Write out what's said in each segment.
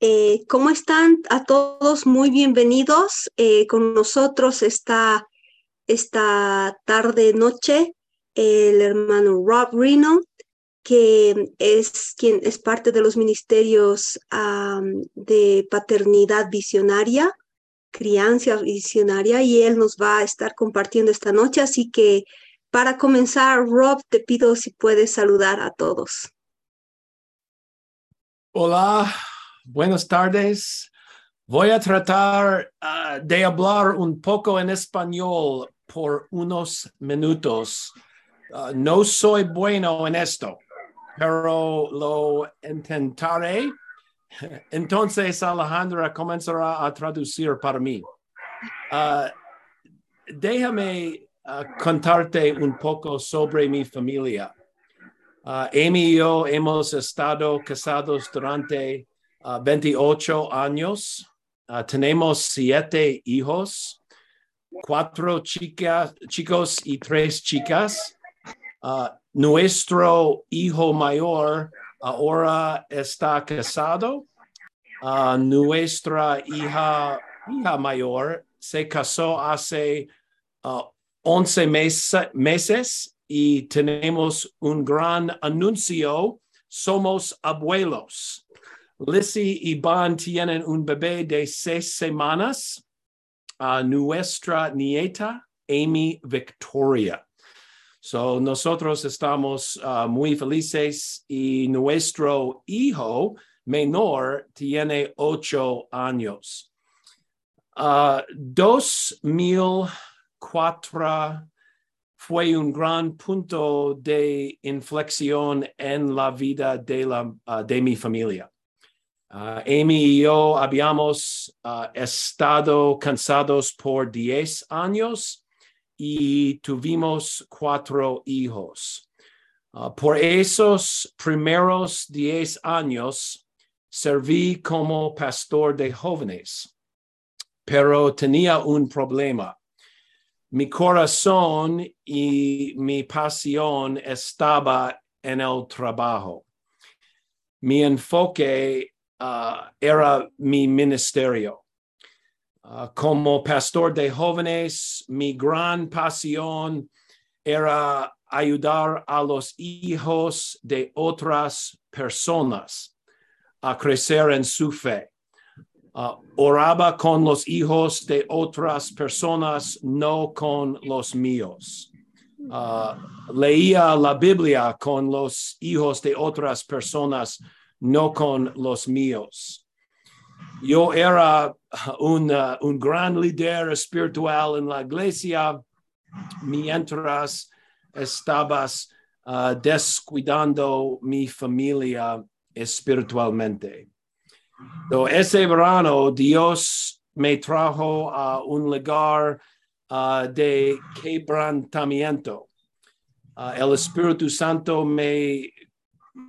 Eh, ¿Cómo están a todos? Muy bienvenidos. Eh, con nosotros esta, tarde, noche, el hermano Rob Reno, que es quien es parte de los ministerios de paternidad visionaria, crianza visionaria, y él nos va a estar compartiendo esta noche. Así que para comenzar, Rob, te pido si puedes saludar a todos. Hola, buenas tardes. Voy a tratar uh, de hablar un poco en español por unos minutos. Uh, no soy bueno en esto, pero lo intentaré. Entonces Alejandra comenzará a traducir para mí. Uh, déjame contarte un poco sobre mi familia. Uh, Amy y yo hemos estado casados durante 28 uh, años. Uh, tenemos siete hijos, cuatro chicas, chicos y tres chicas. nuestro hijo mayor ahora está casado. nuestra hija, mayor se casó hace 11 meses y tenemos un gran anuncio. Somos abuelos. Lizzie y Ban tienen un bebé de seis semanas. nuestra nieta, Amy Victoria. So, nosotros estamos uh, muy felices y nuestro hijo menor tiene ocho años. Uh, dos mil cuatro fue un gran punto de inflexión en la vida de, de mi familia. Uh, Amy y yo habíamos uh, estado cansados por 10 años y tuvimos cuatro hijos. por esos primeros 10 años serví como pastor de jóvenes, pero tenía un problema mi corazón y mi pasión estaba en el trabajo. Mi enfoque uh, era mi ministerio. Uh, como pastor de jóvenes, mi gran pasión era ayudar a los hijos de otras personas a crecer en su fe. Uh, oraba con los hijos de otras personas, no con los míos. Uh, leía la Biblia con los hijos de otras personas, no con los míos. Yo era un, uh, un gran líder espiritual en la iglesia mientras estabas descuidando mi familia espiritualmente. Ese verano Dios me trajo a un lugar uh, de quebrantamiento. Uh, el Espíritu Santo me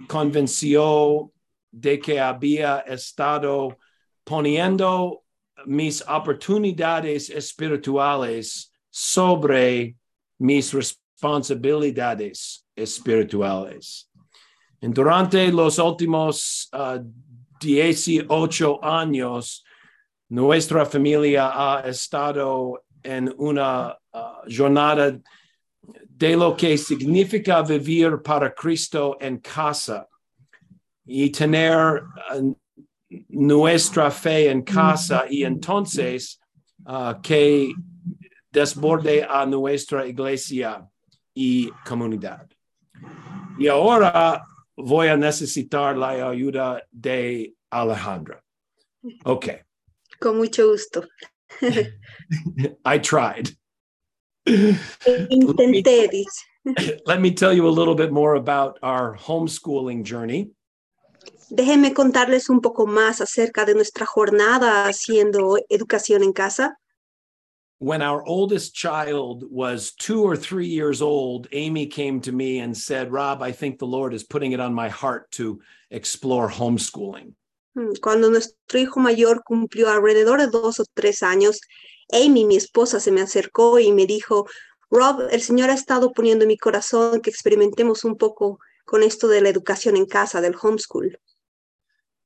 convenció de que había estado poniendo mis oportunidades espirituales sobre mis responsabilidades espirituales. durante los últimos uh, 18 años, nuestra familia ha estado en una uh, jornada de lo que significa vivir para Cristo en casa y tener uh, nuestra fe en casa y entonces uh, que desborde a nuestra iglesia y comunidad. Y ahora voy a necesitar la ayuda de Alejandra. Okay. Con mucho gusto. I tried. Intenté, let me tell you a little bit more about our homeschooling journey. Déjenme contarles un poco más acerca de nuestra jornada haciendo educación en casa. When our oldest child was two or three years old, Amy came to me and said, Rob, I think the Lord is putting it on my heart to explore homeschooling. Hmm, cuando nuestro hijo mayor cumplió alrededor de dos o tres años, Amy, mi esposa, se me acercó y me dijo, Rob, el Señor ha estado poniendo en mi corazón que experimentemos un poco con esto de la educación en casa, del homeschool.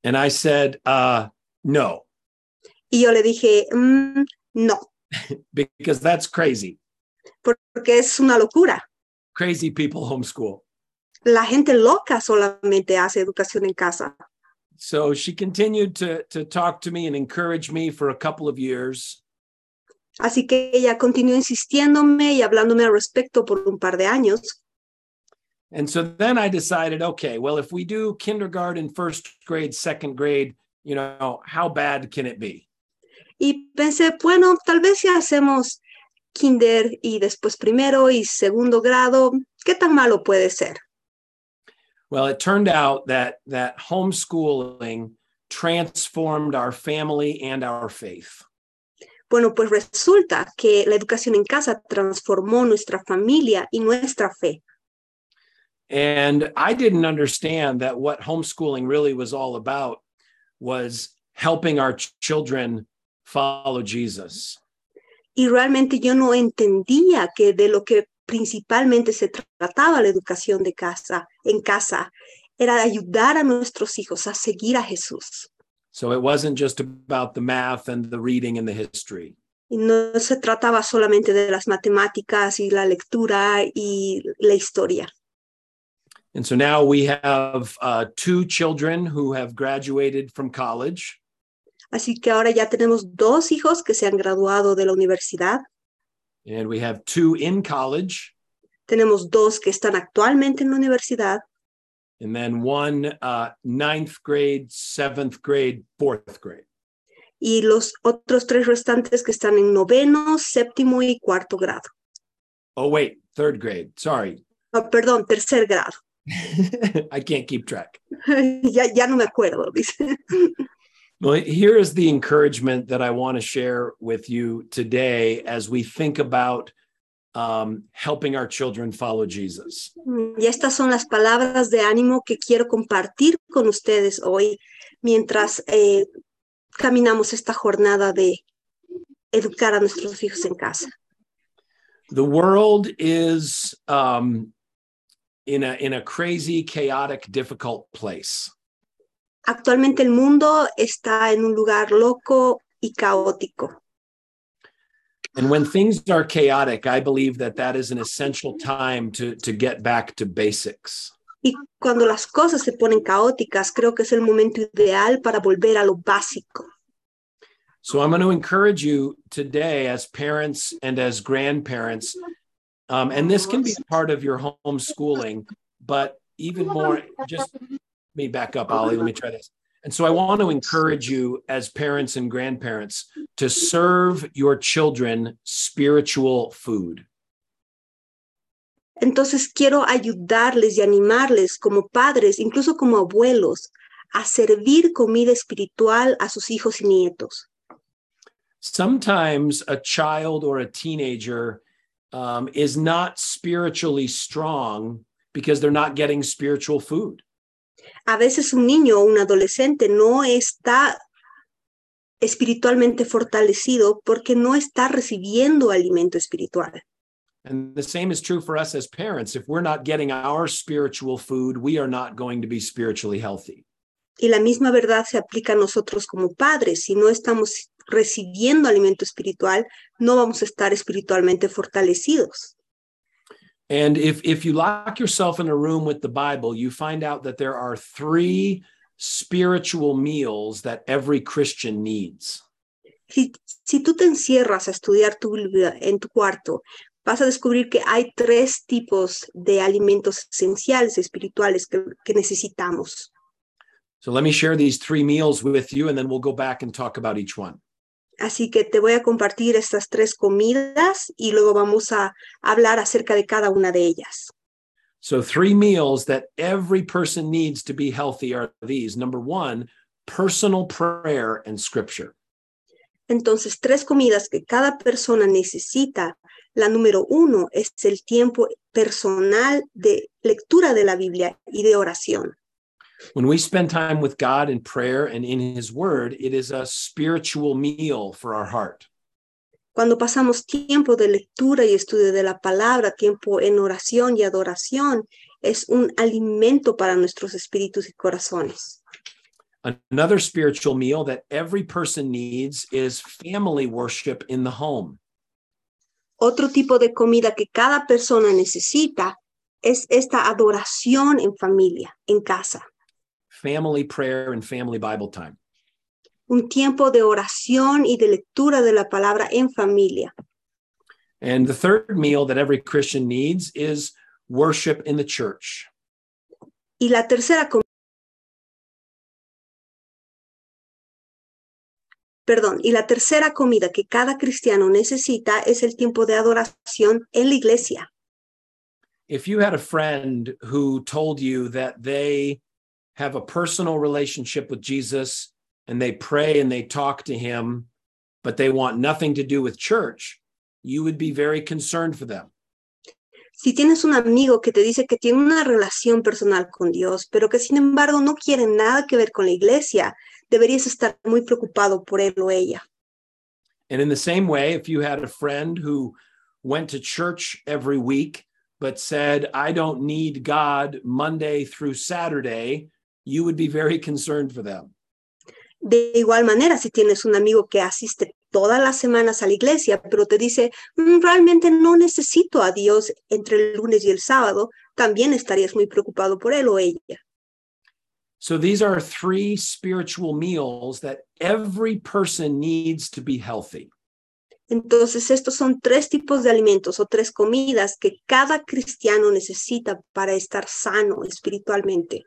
And I said, uh, no, Y yo le dije, "Mm, no, because that's crazy. porque es una locura. Crazy people homeschool. La gente loca solamente hace educación en casa. So she continued to, to talk to me and encourage me for a couple of years. Así que ella continuó insistiéndome y hablándome al respecto por un par de años. And so then I decided, okay, well, if we do kindergarten, first grade, second grade, you know, how bad can it be? Y pensé, bueno, tal vez si hacemos kinder y después primero y segundo grado, ¿qué tan malo puede ser? Well, it turned out that that homeschooling transformed our family and our faith. Bueno, pues resulta que la educación en casa transformó nuestra familia y nuestra fe. And I didn't understand that what homeschooling really was all about was helping our ch- children follow Jesus. Y realmente yo no entendía que de lo que principalmente se trataba la educación de casa, en casa, era ayudar a nuestros hijos a seguir a Jesús. So it wasn't just about the math and the reading and the history. Y no se trataba solamente de las matemáticas y la lectura y la historia. And so now we have uh, two children who have graduated from college. Así que ahora ya tenemos dos hijos que se han graduado de la universidad. And we have two in college, Tenemos dos que están actualmente en la universidad and then one uh, ninth grade, seventh grade, fourth grade. y los otros tres restantes que están en noveno, séptimo y cuarto grado. Oh, wait, third grade. Sorry. No, perdón, tercer grado. I can't keep track. ya, ya no me acuerdo, dice. Well, here is the encouragement that I want to share with you today as we think about um, helping our children follow Jesus. Y estas son las palabras de ánimo que quiero compartir con ustedes hoy mientras eh, caminamos esta jornada de educar a nuestros hijos en casa. The world is um, in a in a crazy, chaotic, difficult place. Actualmente el mundo está en un lugar loco y caótico. And when things are chaotic, I believe that that is an essential time to to get back to basics. Y cuando las cosas se ponen caóticas, creo que es el momento ideal para volver a lo básico. So I'm going to encourage you today, as parents and as grandparents, um, and this can be part of your homeschooling, but even more, just me back up, Ollie. Let me try this. And so I want to encourage you, as parents and grandparents, to serve your children spiritual food. Entonces quiero ayudarles y animarles como padres, incluso como abuelos, a servir comida espiritual a sus hijos y nietos. Sometimes a child or a teenager um, is not spiritually strong because they're not getting spiritual food. A veces un niño o un adolescente no está espiritualmente fortalecido porque no está recibiendo alimento espiritual. And the same is true for us as parents. If we're not getting our spiritual food, we are not going to be spiritually healthy. Y la misma verdad se aplica a nosotros como padres. Si no estamos recibiendo alimento espiritual, no vamos a estar espiritualmente fortalecidos. And if if you lock yourself in a room with the Bible, you find out that there are three spiritual meals that every Christian needs. Si, si tú te encierras a estudiar tu Biblia en tu cuarto, vas a descubrir que hay tres tipos de alimentos esenciales espirituales que, que necesitamos. So let me share these three meals with you, and then we'll go back and talk about each one. Así que te voy a compartir estas tres comidas y luego vamos a hablar acerca de cada una de ellas. So, three meals that every person needs to be healthy are these number one, personal prayer and scripture. Entonces, tres comidas que cada persona necesita. La número uno es el tiempo personal de lectura de la Biblia y de oración. When we spend time with God in prayer and in His Word, it is a spiritual meal for our heart. Cuando pasamos tiempo de lectura y estudio de la palabra, tiempo en oración y adoración, es un alimento para nuestros espíritus y corazones. Another spiritual meal that every person needs is family worship in the home. Otro tipo de comida que cada persona necesita es esta adoración en familia, en casa. Family prayer and family Bible time. Un tiempo de oración y de lectura de la palabra en familia. And the third meal that every Christian needs is worship in the church. Y la tercera Perdón, y la tercera comida que cada cristiano necesita es el tiempo de adoración en la iglesia. If you had a friend who told you that they have a personal relationship with Jesus and they pray and they talk to him, but they want nothing to do with church, you would be very concerned for them. Si tienes un amigo que te dice que tiene una relación personal con Dios, pero que sin embargo no quiere nada que ver con la iglesia, deberías estar muy preocupado por él o ella. And in the same way, if you had a friend who went to church every week, but said, I don't need God Monday through Saturday, you would be very concerned for them. De igual manera, si tienes un amigo que asiste todas las semanas a la iglesia, pero te dice, "Mm, realmente no necesito a Dios entre el lunes y el sábado, también estarías muy preocupado por él o ella. So these are three spiritual meals that every person needs to be healthy. Entonces, estos son tres tipos de alimentos o tres comidas que cada cristiano necesita para estar sano espiritualmente.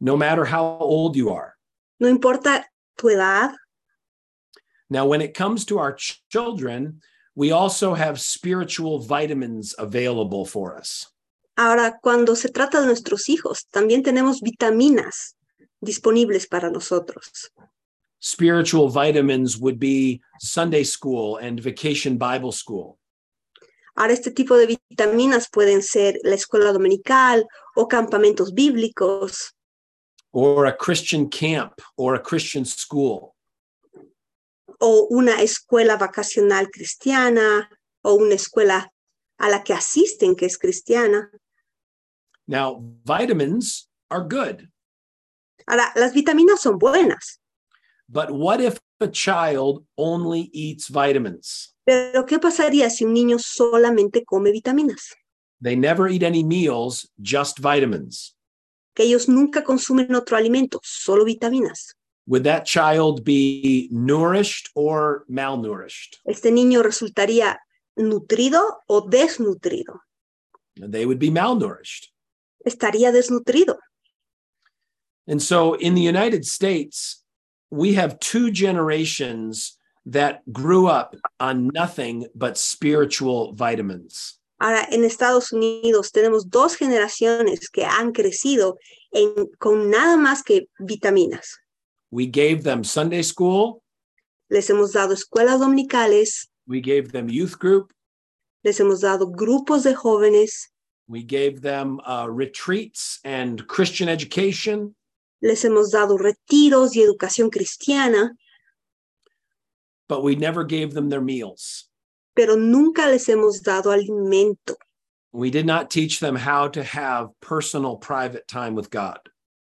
No matter how old you are. No importa tu edad, Now, when it comes to our ch- children, we also have spiritual vitamins available for us. Ahora, cuando se trata de nuestros hijos, también tenemos vitaminas disponibles para nosotros. Spiritual vitamins would be Sunday school and vacation Bible school. Ahora, este tipo de vitaminas pueden ser la escuela dominical o campamentos bíblicos or a Christian camp or a Christian school. o una escuela vacacional cristiana o una escuela a la que asisten que es cristiana. Now, vitamins are good, Ahora, las vitaminas son buenas, but what if a child only eats vitamins? pero ¿qué pasaría si un niño solamente come vitaminas? They never eat any meals, just vitamins. Que ellos nunca consumen otro alimento, solo vitaminas. Would that child be nourished or malnourished? Este niño resultaría nutrido o desnutrido. They would be malnourished. Estaría desnutrido. And so in the United States, we have two generations that grew up on nothing but spiritual vitamins. Ahora, en Estados Unidos tenemos dos generaciones que han crecido en- con nada más que vitaminas. We gave them Sunday school, Les hemos dado escuelas dominicales, we gave them youth group, les hemos dado grupos de jóvenes, we gave them uh, retreats and Christian education, les hemos dado retiros y educación cristiana, but we never gave them their meals. Pero nunca les hemos dado alimento. We did not teach them how to have personal, private time with God.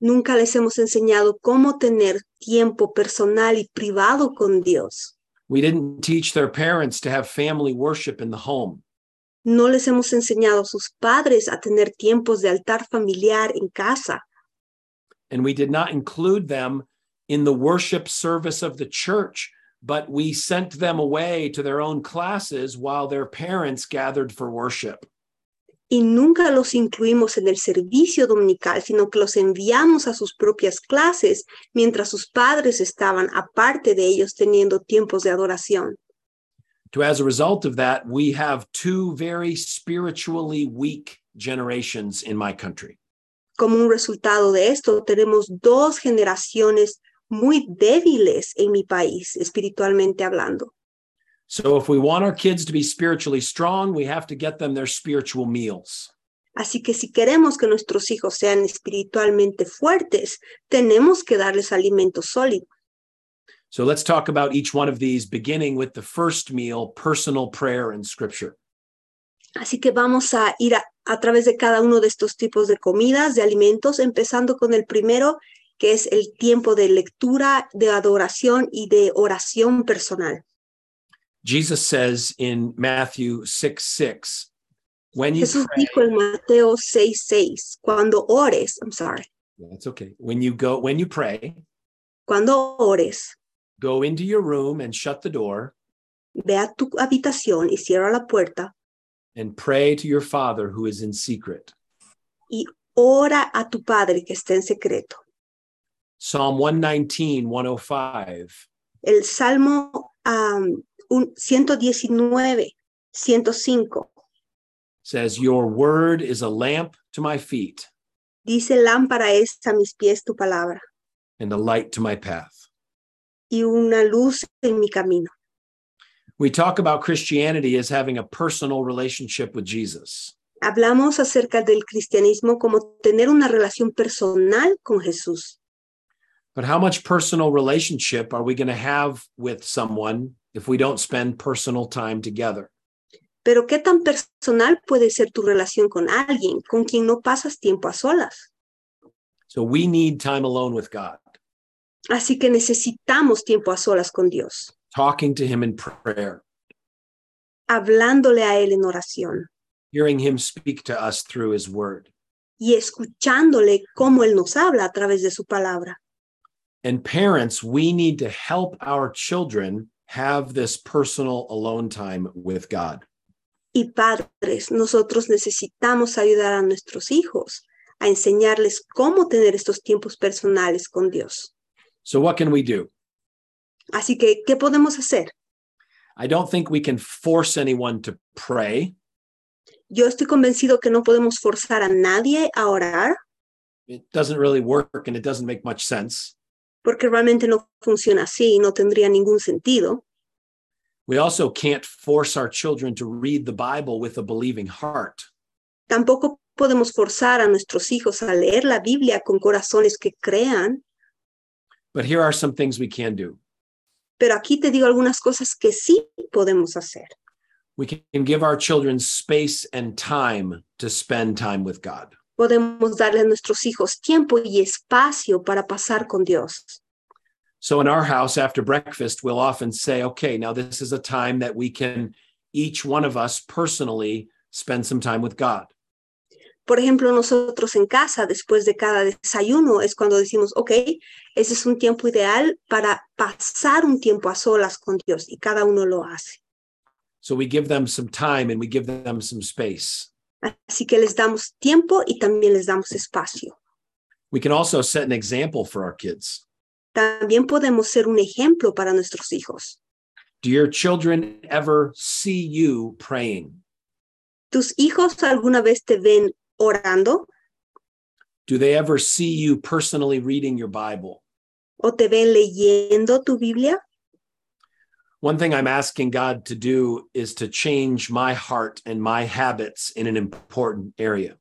Nunca les hemos enseñado cómo tener tiempo personal y privado con Dios. We didn't teach their parents to have family worship in the home. No les hemos enseñado a sus padres a tener tiempos de altar familiar en casa. and we did not include them in the worship service of the church, but we sent them away to their own classes while their parents gathered for worship. Y nunca los incluimos en el servicio dominical, sino que los enviamos a sus propias clases mientras sus padres estaban aparte de ellos teniendo tiempos de adoración. To as a result of that, we have two very spiritually weak generations in my country. Como un resultado de esto, tenemos dos generaciones muy débiles en mi país, espiritualmente hablando. So if we want our kids to be spiritually strong, we have to get them their spiritual meals. Así que si queremos que nuestros hijos sean espiritualmente fuertes, tenemos que darles alimento sólido. So let's talk about each one of these, beginning with the first meal, personal prayer and scripture. Así que vamos a ir a, a través de cada uno de estos tipos de comidas, de alimentos, empezando con el primero, que es el tiempo de lectura, de adoración y de oración personal. Jesus says in Matthew 6 6, when you Jesús pray, dijo en Mateo 6:6, cuando ores, I'm sorry, that's okay. When you go, when you pray, cuando ores, go into your room and shut the door ve a tu habitación y cierra la puerta and pray to your Father who is in secret. y ora a tu Padre que está en secreto. Psalm 119, 105 El Salmo um, un- 119, 105 says, Your word is a lamp to my feet dice, lámpara es a mis pies tu palabra and a light to my path. y una luz en mi camino. We talk about Christianity as having a personal relationship with Jesus. Hablamos acerca del cristianismo como tener una relación personal con Jesús. But how much personal relationship are we going to have with someone if we don't spend personal time together? Pero ¿qué tan personal puede ser tu relación con alguien con quien no pasas tiempo a solas? So we need time alone with God, Así que necesitamos tiempo a solas con Dios, talking to Him in prayer, hablándole a Él en oración hearing Him speak to us through His word. y escuchándole cómo Él nos habla a través de su palabra. And parents, we need to help our children have this personal alone time with God. Y padres, nosotros necesitamos ayudar a nuestros hijos a enseñarles cómo tener estos tiempos personales con Dios. So, what can we do? Así que, ¿qué podemos hacer? I don't think we can force anyone to pray. Yo estoy convencido que no podemos forzar a nadie a orar It doesn't really work and it doesn't make much sense. Porque realmente no funciona así y no tendría ningún sentido. We also can't force our children to read the Bible with a believing heart. Tampoco podemos forzar a nuestros hijos a leer la Biblia con corazones que crean, But here are some things we can do. pero aquí te digo algunas cosas que sí podemos hacer. We can give our children space and time to spend time with God. Podemos darle a nuestros hijos tiempo y espacio para pasar con Dios. So in our house after breakfast, we'll often say, okay, now this is a time that we can each one of us personally spend some time with God. Por ejemplo, nosotros en casa, después de cada desayuno, es cuando decimos, ok, ese es un tiempo ideal para pasar un tiempo a solas con Dios y cada uno lo hace. So we give them some time and we give them some space. Así que les damos tiempo y también les damos espacio. We can also set an example for our kids. También podemos ser un ejemplo para nuestros hijos. Do your children ever see you praying? ¿Tus hijos alguna vez te ven orando Do they ever see you personally reading your Bible? o te ven leyendo tu Biblia? One thing I'm asking God to do is to change my heart and my habits in an important area.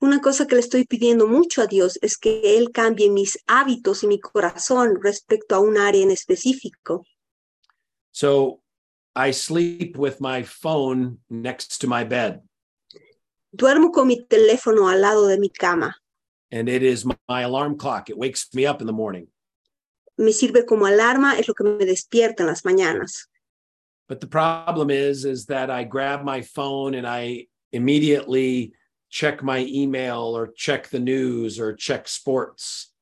Una cosa que le estoy pidiendo mucho a Dios es que Él cambie mis hábitos y mi corazón respecto a un área en específico. So I sleep with my phone next to my bed, Duermo con mi teléfono al lado de mi cama. and it is my, my alarm clock. It wakes me up in the morning. Me sirve como alarma, es lo que me despierta en las mañanas. But the problem is, is that I grab my phone and I immediately check my email or check the news or check sports.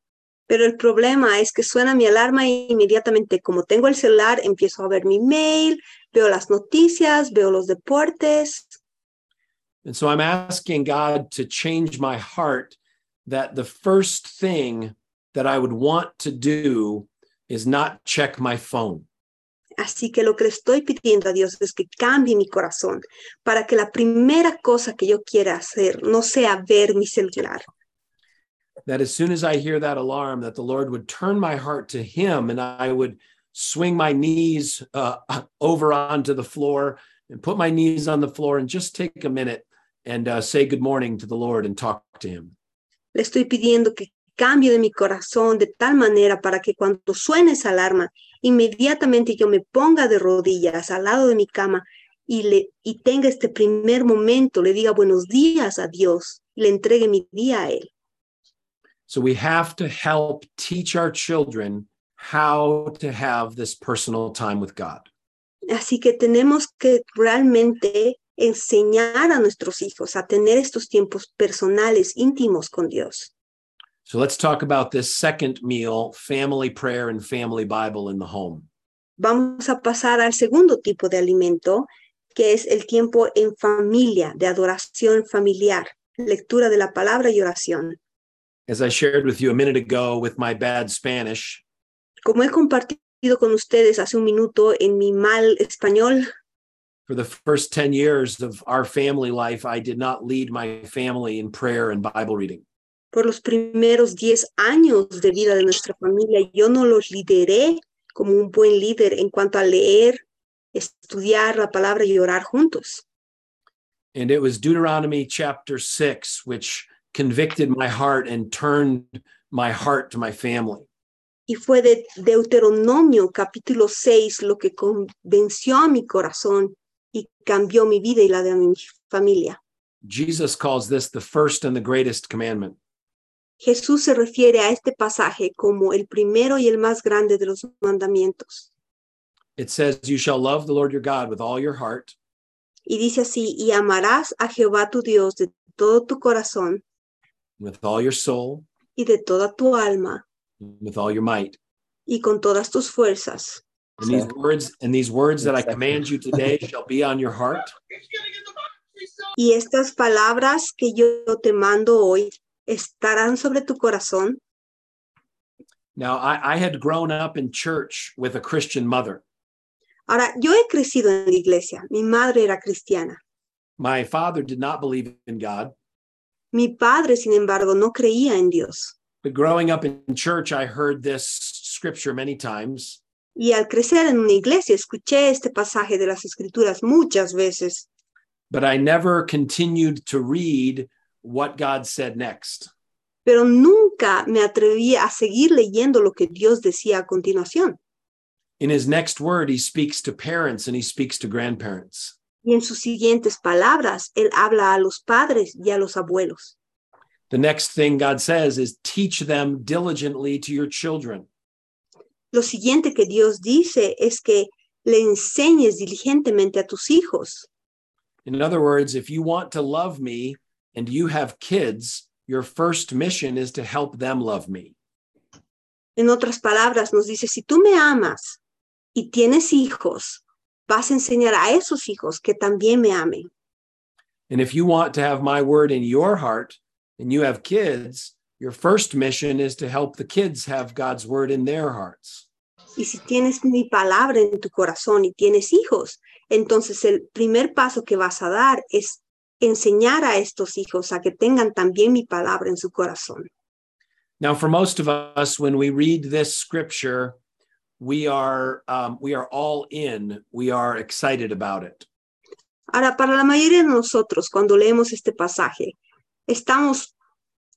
Pero el problema es que suena mi alarma e inmediatamente, como tengo el celular, empiezo a ver mi mail, veo las noticias, veo los deportes. And so I'm asking God to change my heart that the first thing that I would want to do is not check my phone. Así que lo que le estoy pidiendo a Dios es que cambie mi corazón para que la primera cosa que yo quiera hacer no sea ver mi celular. That as soon as I hear that alarm, that the Lord would turn my heart to Him and I would swing my knees uh, over onto the floor and put my knees on the floor and just take a minute and uh, say good morning to the Lord and talk to Him. Le estoy pidiendo que cambie de mi corazón de tal manera para que cuando suene esa alarma, inmediatamente yo me ponga de rodillas al lado de mi cama y, le, y tenga este primer momento, le diga buenos días a Dios, le entregue mi día a Él. So we have to help teach our children how to have this personal time with God. Así que tenemos que realmente enseñar a nuestros hijos a tener estos tiempos personales, íntimos con Dios. So let's talk about this second meal, family prayer and family Bible in the home. Vamos a pasar al segundo tipo de alimento, que es el tiempo en familia, de adoración familiar, lectura de la palabra y oración. As I shared with you a minute ago with my bad Spanish, Como he compartido con ustedes hace un minuto en mi mal español, for the first 10 years of our family life, I did not lead my family in prayer and Bible reading. Por los primeros 10 años de vida de nuestra familia, yo no los lideré como un buen líder en cuanto a leer, estudiar la palabra y orar juntos. And it was Deuteronomy chapter 6, which convicted my heart and turned my heart to my family. Y fue de Deuteronomio capítulo 6 lo que convenció a mi corazón y cambió mi vida y la de mi familia. Jesus calls this the first and the greatest commandment. Jesús se refiere a este pasaje como el primero y el más grande de los mandamientos. It says, You shall love the Lord your God with all your heart, Y dice así, y amarás a Jehová tu Dios de todo tu corazón with all your soul, y de toda tu alma with all your might. y con todas tus fuerzas. And these words and these words that I command you today shall be on your heart. Y estas palabras que yo te mando hoy estarán sobre tu corazón. Now, I, I had grown up in church with a Christian mother. Ahora, yo he crecido en la iglesia. Mi madre era cristiana. My father did not believe in God, Mi padre, sin embargo, no creía en Dios. but growing up in church, I heard this scripture many times. Y al crecer en una iglesia, escuché este pasaje de las escrituras muchas veces, but I never continued to read what God said next. pero nunca me atreví a seguir leyendo lo que Dios decía a continuación. In his next word, he speaks to parents and he speaks to grandparents. Y en sus siguientes palabras, Él habla a los padres y a los abuelos. The next thing God says is teach them diligently to your children. Lo siguiente que Dios dice es que le enseñes diligentemente a tus hijos. In other words, if you want to love me and you have kids, your first mission is to help them love me. En otras palabras, nos dice, si tú me amas y tienes hijos, vas a enseñar a esos hijos que también me amen. And if you want to have my word in your heart and you have kids, your first mission is to help the kids have God's word in their hearts. Y si tienes mi palabra en tu corazón y tienes hijos, entonces el primer paso que vas a dar es enseñar a estos hijos a que tengan también mi palabra en su corazón. Now, for most of us, when we read this scripture, we are um, we are all in. We are excited about it. Ahora, para la mayoría de nosotros, cuando leemos este pasaje, estamos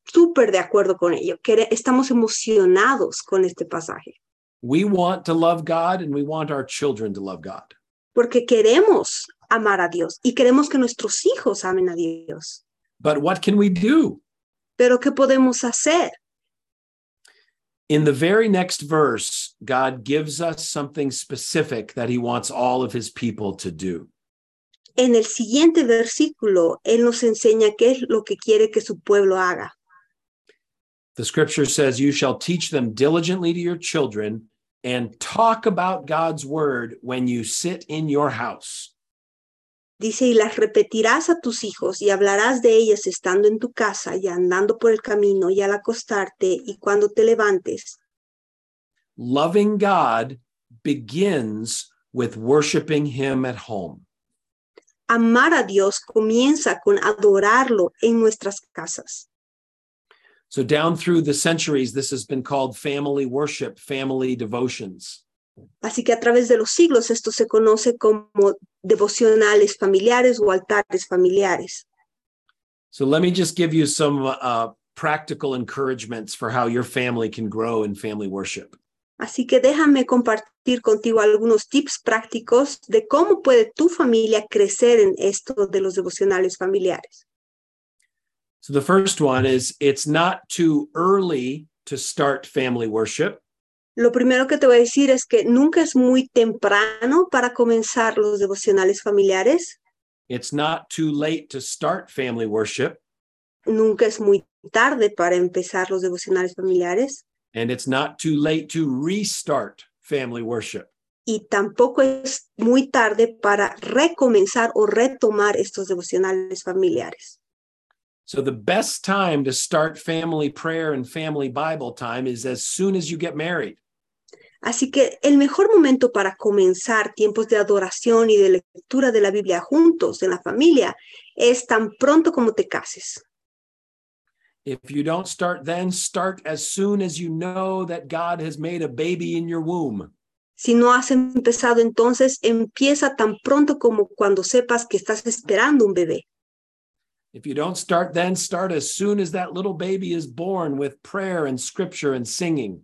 súper de acuerdo con ello, que estamos emocionados con este pasaje, We want to love God, and we want our children to love God. porque queremos amar a Dios y queremos que nuestros hijos amen a Dios. But what can we do? Pero ¿qué podemos hacer? In the very next verse, God gives us something specific that He wants all of His people to do. En el siguiente versículo, Él nos enseña qué es lo que quiere que su pueblo haga. The scripture says, You shall teach them diligently to your children and talk about God's word when you sit in your house. Dice, y las repetirás a tus hijos y hablarás de ellas estando en tu casa y andando por el camino y al acostarte y cuando te levantes. Loving God begins with worshiping Him at home. Amar a Dios comienza con adorarlo en nuestras casas. So, down through the centuries, this has been called family worship, family devotions. Así que a través de los siglos esto se conoce como devocionales familiares o altares familiares. So, let me just give you some uh, practical encouragements for how your family can grow in family worship. Así que déjame compartir contigo algunos tips prácticos de cómo puede tu familia crecer en esto de los devocionales familiares. So the first one is it's not too early to start family worship. Lo primero que te voy a decir es que nunca es muy temprano para comenzar los devocionales familiares. It's not too late to start family worship. Nunca es muy tarde para empezar los devocionales familiares. And it's not too late to restart family worship. Y tampoco es muy tarde para recomenzar o retomar estos devocionales familiares. So the best time to start family prayer and family Bible time is as soon as you get married. Así que el mejor momento para comenzar tiempos de adoración y de lectura de la Biblia juntos en la familia es tan pronto como te cases. If you don't start then, start as soon as you know that God has made a baby in your womb. Si no has empezado entonces, empieza tan pronto como cuando sepas que estás esperando un bebé. If you don't start then, start as soon as that little baby is born with prayer and scripture and singing.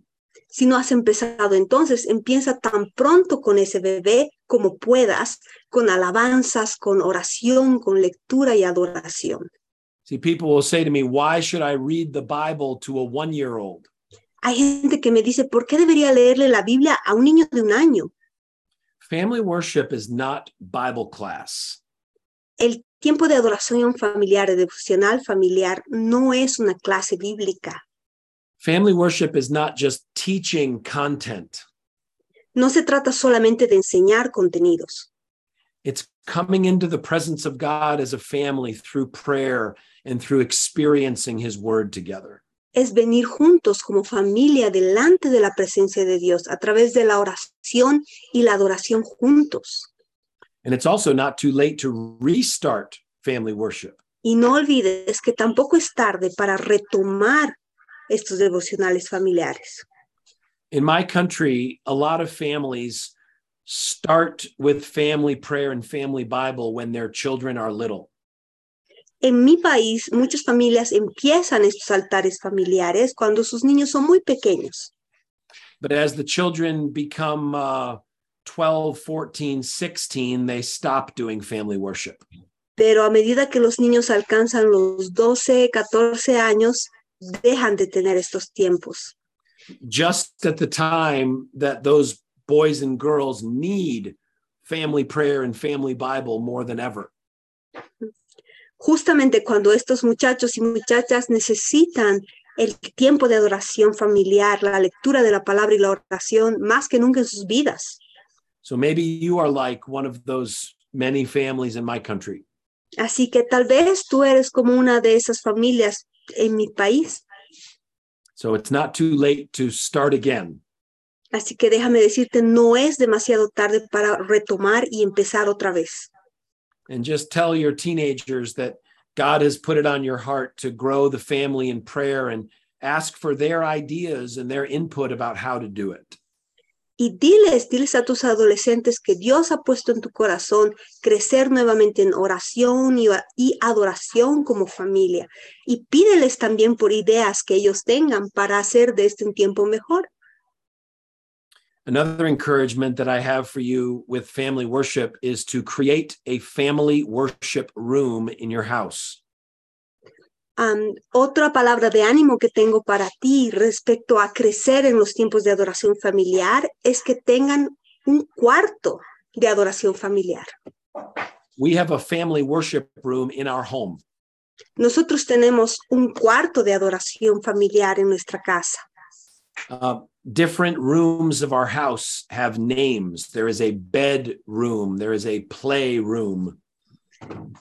Si no has empezado entonces, empieza tan pronto con ese bebé como puedas, con alabanzas, con oración, con lectura y adoración. See, people will say to me, Why should I read the Bible to a one year old? Hay gente que me dice, ¿por qué debería leerle la Biblia a un niño de un año? Family worship is not Bible class. El tiempo de adoración familiar, de devocional familiar, no es una clase bíblica. Family worship is not just teaching content, No se trata solamente de enseñar contenidos. it's coming into the presence of God as a family through prayer and through experiencing His Word together. Es venir juntos como familia delante de la presencia de Dios a través de la oración y la adoración juntos. And it's also not too late to restart family worship. Y no olvides que tampoco es tarde para retomar estos devocionales familiares. In my country, a lot of families start with family prayer and family Bible when their children are little. En mi país, muchas familias empiezan estos altares familiares cuando sus niños son muy pequeños. But as the children become uh, 12, 14, 16, they stop doing family worship. Pero a medida que los niños alcanzan los 12, 14 años, dejan de tener estos tiempos. Just at the time that those boys and girls need family prayer and family Bible more than ever. Justamente cuando estos muchachos y muchachas necesitan el tiempo de adoración familiar, la lectura de la palabra y la oración más que nunca en sus vidas. So maybe you are like one of those many families in my country. Así que tal vez tú eres como una de esas familias en mi país. So it's not too late to start again. Así que déjame decirte, no es demasiado tarde para retomar y empezar otra vez. and just tell your teenagers that God has put it on your heart to grow the family in prayer and ask for their ideas and their input about how to do it. Y diles, diles a tus adolescentes que Dios ha puesto en tu corazón crecer nuevamente en oración y, adoración como familia. Y pídeles también por ideas que ellos tengan para hacer de este tiempo mejor. Another encouragement that I have for you with family worship is to create a family worship room in your house. Am, otra palabra de ánimo que tengo para ti respecto a crecer en los tiempos de adoración familiar es que tengan un cuarto de adoración familiar. We have a family worship room in our home. Nosotros tenemos un cuarto de adoración familiar en nuestra casa. Uh, different rooms of our house have names. There is a bedroom, there is a playroom.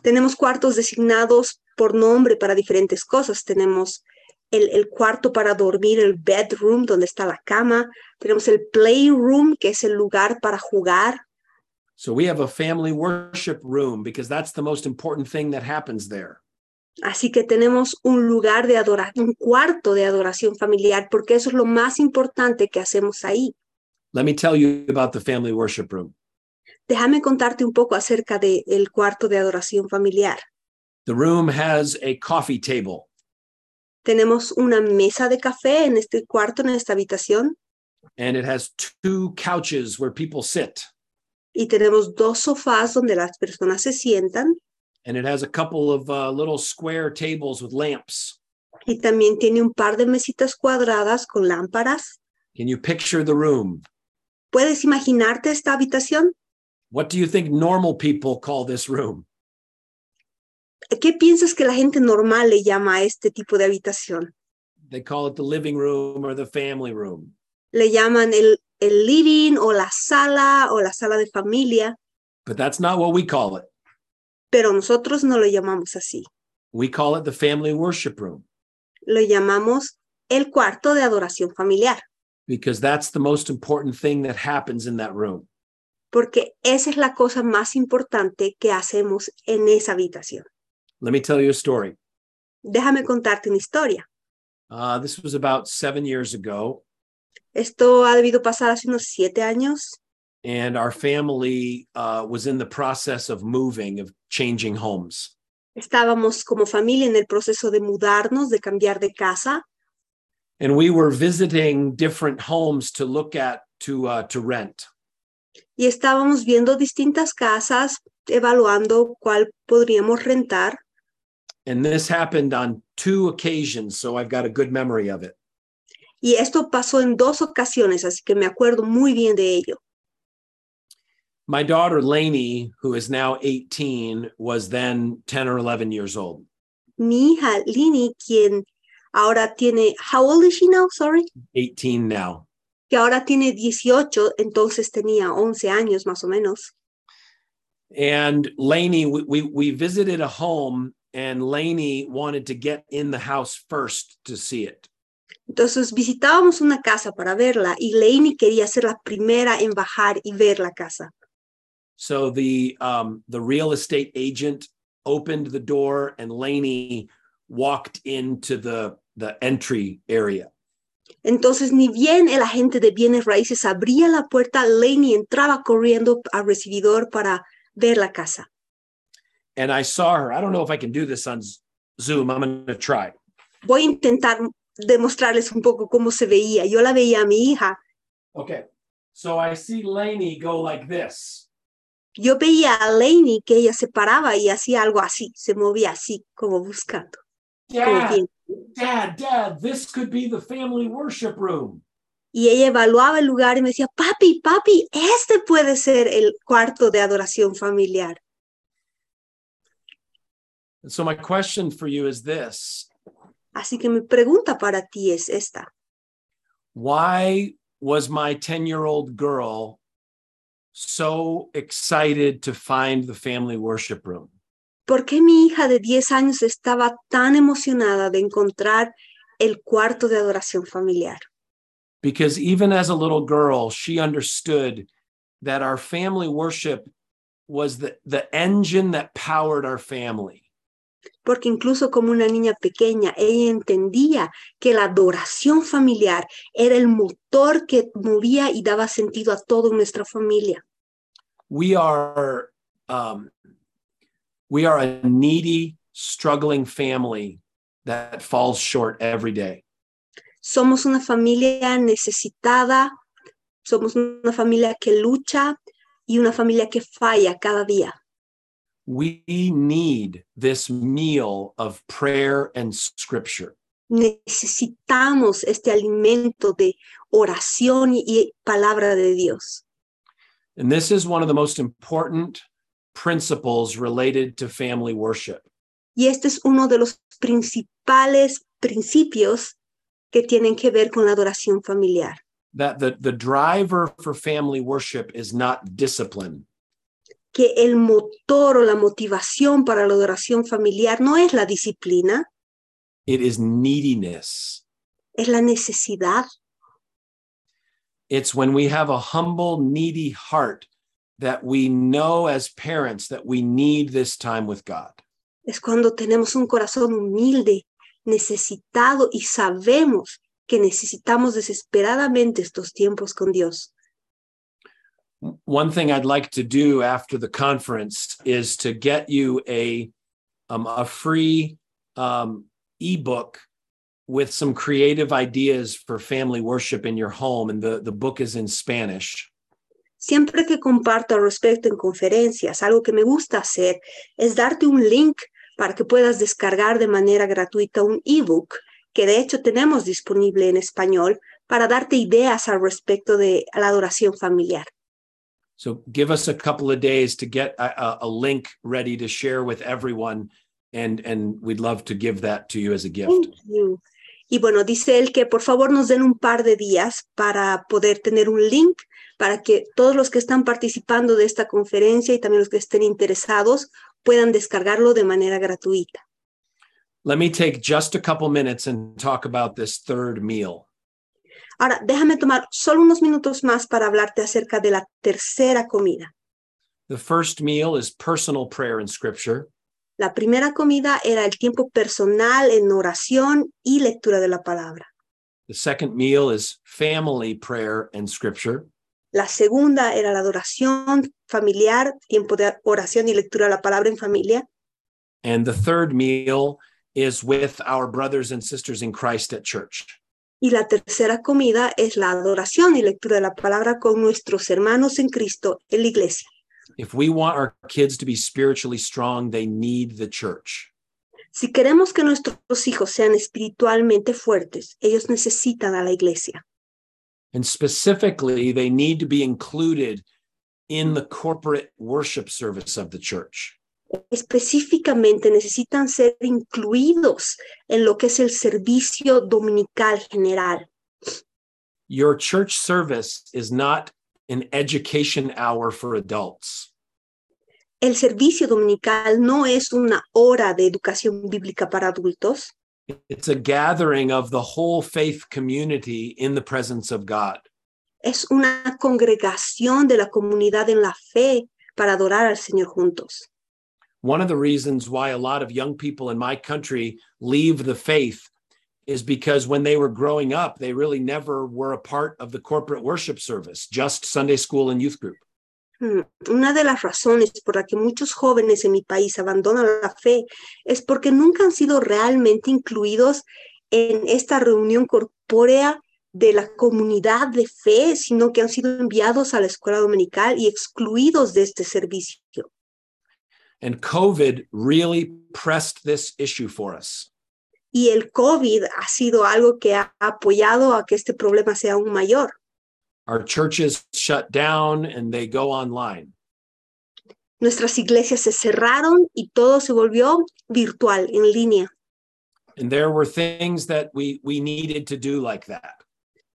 Tenemos cuartos designados por nombre para diferentes cosas. Tenemos el, el cuarto para dormir, el bedroom, donde está la cama. Tenemos el playroom, que es el lugar para jugar. So we have a family worship room because that's the most important thing that happens there. Así que tenemos un lugar de adoración, un cuarto de adoración familiar, porque eso es lo más importante que hacemos ahí. Let me tell you about the family worship room. Déjame contarte un poco acerca del el cuarto de adoración familiar. The room has a coffee table. Tenemos una mesa de café en este cuarto, en esta habitación, and it has two couches where people sit. y tenemos dos sofás donde las personas se sientan. And it has a couple of uh, little square tables with lamps. Y también tiene un par de mesitas cuadradas con lámparas. Can you picture the room? ¿Puedes imaginarte esta habitación? What do you think normal people call this room? ¿Qué piensas que la gente normal le llama a este tipo de habitación? They call it the living room or the family room. Le llaman el, el living o la sala o la sala de familia, But that's not what we call it. pero nosotros no lo llamamos así. We call it the family worship room Lo llamamos el cuarto de adoración familiar, because that's the most important thing that happens in that room. porque esa es la cosa más importante que hacemos en esa habitación. Let me tell you a story. Déjame contarte una historia. Uh, this was about seven years ago, Esto ha debido pasar hace unos siete años and our family uh, was in the process of moving, of changing homes. Estábamos como familia en el proceso de mudarnos, de cambiar de casa, And we were visiting different homes to look at to uh, to rent. y estábamos viendo distintas casas, evaluando cuál podríamos rentar. And this happened on two occasions, so I've got a good memory of it. Y esto pasó en dos ocasiones, así que me acuerdo muy bien de ello. My daughter Lainey, who is now 18, was then 10 or 11 years old. Mi hija Lini, quien ahora tiene, how old is she now? Sorry. 18 now. Que ahora tiene 18, entonces tenía 11 años más o menos. And Lainey, we, we, we visited a home, and Lainey wanted to get in the house first to see it. Entonces visitábamos una casa para verla y Lainey quería ser la primera en bajar y ver la casa. So the um, the real estate agent opened the door, and Lainey walked into the the entry area. Entonces, ni bien el agente de bienes raíces abría la puerta, Lainey entraba corriendo al recibidor para ver la casa. And I saw her. I don't know if I can do this on Zoom. I'm going to try. Voy a intentar demostrarles un poco cómo se veía. Yo la veía a mi hija. Okay. So I see Lainey go like this. Yo veía a Lainey que ella se paraba y hacía algo así, se movía así, como buscando. Dad. Dad, Dad, this could be the family worship room. Y ella evaluaba el lugar y me decía, papi, papi, este puede ser el cuarto de adoración familiar. And so my question for you is this Así que mi pregunta para ti es esta. Why was my 10 year old girl so excited to find the family worship room? ¿Por qué mi hija de 10 años estaba tan emocionada de encontrar el cuarto de adoración familiar? Because even as a little girl, she understood that our family worship was the, the engine that powered our family. Porque incluso como una niña pequeña, ella entendía que la adoración familiar era el motor que movía y daba sentido a toda nuestra familia. We are um, we are a needy, struggling family that falls short every day. Somos una familia necesitada, somos una familia que lucha y una familia que falla cada día. We need this meal of prayer and scripture. Necesitamos este alimento de oración y, palabra de Dios. And this is one of the most important principles related to family worship. Y este es uno de los principales principios que tienen que ver con la adoración familiar. That the, the driver for family worship is not discipline, Que el motor o la motivación para la adoración familiar no es la disciplina, it is neediness. es la necesidad. It's when we have a humble, needy heart that we know as parents that we need this time with God. Es cuando tenemos un corazón humilde, necesitado y sabemos que necesitamos desesperadamente estos tiempos con Dios. One thing I'd like to do after the conference is to get you a um, a free um, ebook with some creative ideas for family worship in your home, and the the book is in Spanish. Siempre que comparto al respecto en conferencias, algo que me gusta hacer es darte un link para que puedas descargar de manera gratuita un ebook que de hecho tenemos disponible en español para darte ideas al respecto de la adoración familiar. So give us a couple of days to get a, a, link ready to share with everyone, and and we'd love to give that to you as a gift. Thank you. Y bueno, dice él que por favor nos den un par de días para poder tener un link para que todos los que están participando de esta conferencia y también los que estén interesados puedan descargarlo de manera gratuita. Let me take just a couple minutes and talk about this third meal. Ahora, déjame tomar solo unos minutos más para hablarte acerca de la tercera comida. The first meal is personal prayer in scripture. La primera comida era el tiempo personal en oración y lectura de la palabra. The second meal is family prayer and scripture. La segunda era la adoración familiar, tiempo de oración y lectura de la palabra en familia. And the third meal is with our brothers and sisters in Christ at church. Y la tercera comida es la adoración y lectura de la palabra con nuestros hermanos en Cristo en la iglesia. If we want our kids to be spiritually strong, they need the church. Si queremos que nuestros hijos sean espiritualmente fuertes, ellos necesitan a la iglesia. And specifically, they need to be included in the corporate worship service of the church. Específicamente necesitan ser incluidos en lo que es el servicio dominical general. Your church service is not an education hour for adults. El servicio dominical no es una hora de educación bíblica para adultos. It's a gathering of the whole faith community in the presence of God. Es una congregación de la comunidad en la fe para adorar al Señor juntos. One of the reasons why a lot of young people in my country leave the faith is because when they were growing up, they really never were a part of the corporate worship service, just Sunday school and youth group. Hmm. Una de las razones por la que muchos jóvenes en mi país abandonan la fe es porque nunca han sido realmente incluidos en esta reunión corpórea de la comunidad de fe, sino que han sido enviados a la escuela dominical y excluidos de este servicio. And COVID really pressed this issue for us. Y el COVID ha sido algo que ha apoyado a que este problema sea aún mayor. Our churches shut down and they go online. Nuestras iglesias se cerraron y todo se volvió virtual, en línea. And there were things that we, we needed to do like that.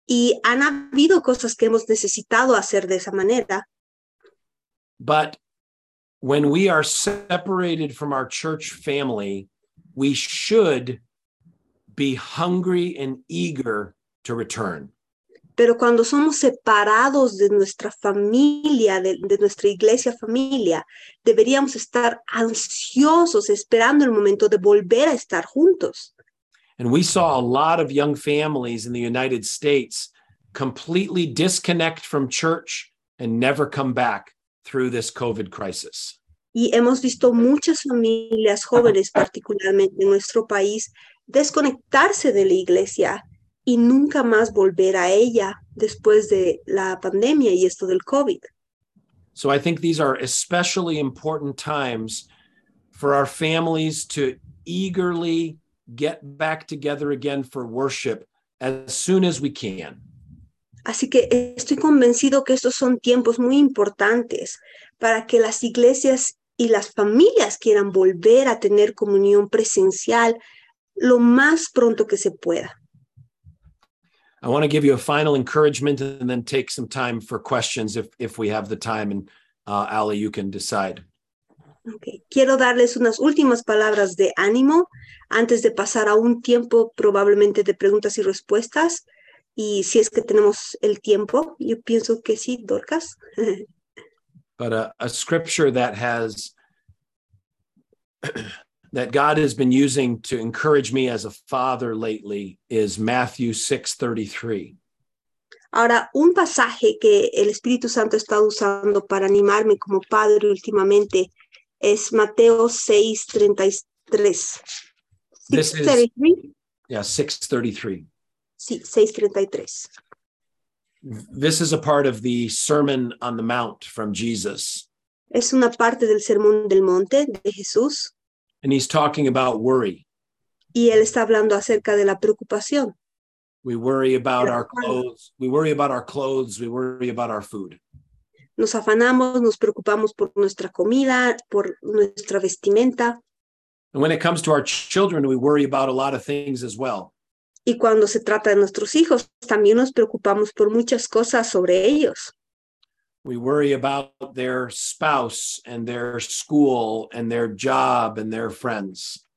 Y han habido cosas que hemos necesitado hacer de esa manera. But when we are separated from our church family, we should be hungry and eager to return. Pero cuando somos separados de nuestra familia, de, de, nuestra iglesia familia, deberíamos estar ansiosos esperando el momento de volver a estar juntos. And we saw a lot of young families in the United States completely disconnect from church and never come back through this COVID crisis. Y hemos visto muchas familias jóvenes, particularmente en nuestro país, desconectarse de la iglesia y nunca más volver a ella después de la pandemia y esto del COVID. So I think these are especially important times for our families to eagerly get back together again for worship as soon as we can. Así que estoy convencido que estos son tiempos muy importantes para que las iglesias y las familias quieran volver a tener comunión presencial lo más pronto que se pueda. I want to give you a final encouragement and then take some time for questions if, if we have the time. And uh, Ali, you can decide. Okay. Quiero darles unas últimas palabras de ánimo antes de pasar a un tiempo probablemente de preguntas y respuestas. Y si es que tenemos el tiempo, yo pienso que sí, Dorcas. but a, a scripture that has that God has been using to encourage me as a father lately is Matthew 6:33. Ahora, un pasaje que el Espíritu Santo está usando para animarme como padre últimamente es Mateo 6:33. This is, yeah, 6:33. Sí, 6:33. This is a part of the Sermon on the Mount from Jesus. Es una parte del Sermón del Monte de Jesús And he's talking about worry. y él está hablando acerca de la preocupación. We worry about our clothes. We worry about our clothes. We worry about our food. Nos afanamos, nos preocupamos por nuestra comida, por nuestra vestimenta And when it comes to our children, we worry about a lot of things as well. Y cuando se trata de nuestros hijos, también nos preocupamos por muchas cosas sobre ellos. We worry about their spouse and their school and their job and their friends.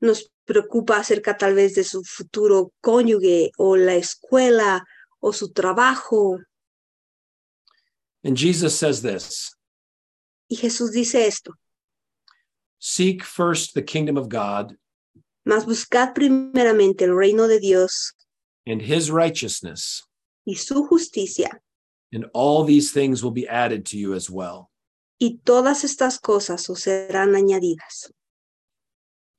Nos preocupa acerca tal vez de su futuro cónyuge o la escuela o su trabajo. And Jesus says this Y Jesús dice esto, Seek first the kingdom of God mas buscad primeramente el reino de Dios and his righteousness, y su justicia, and all these things will be added to you as well. y todas estas cosas os serán añadidas.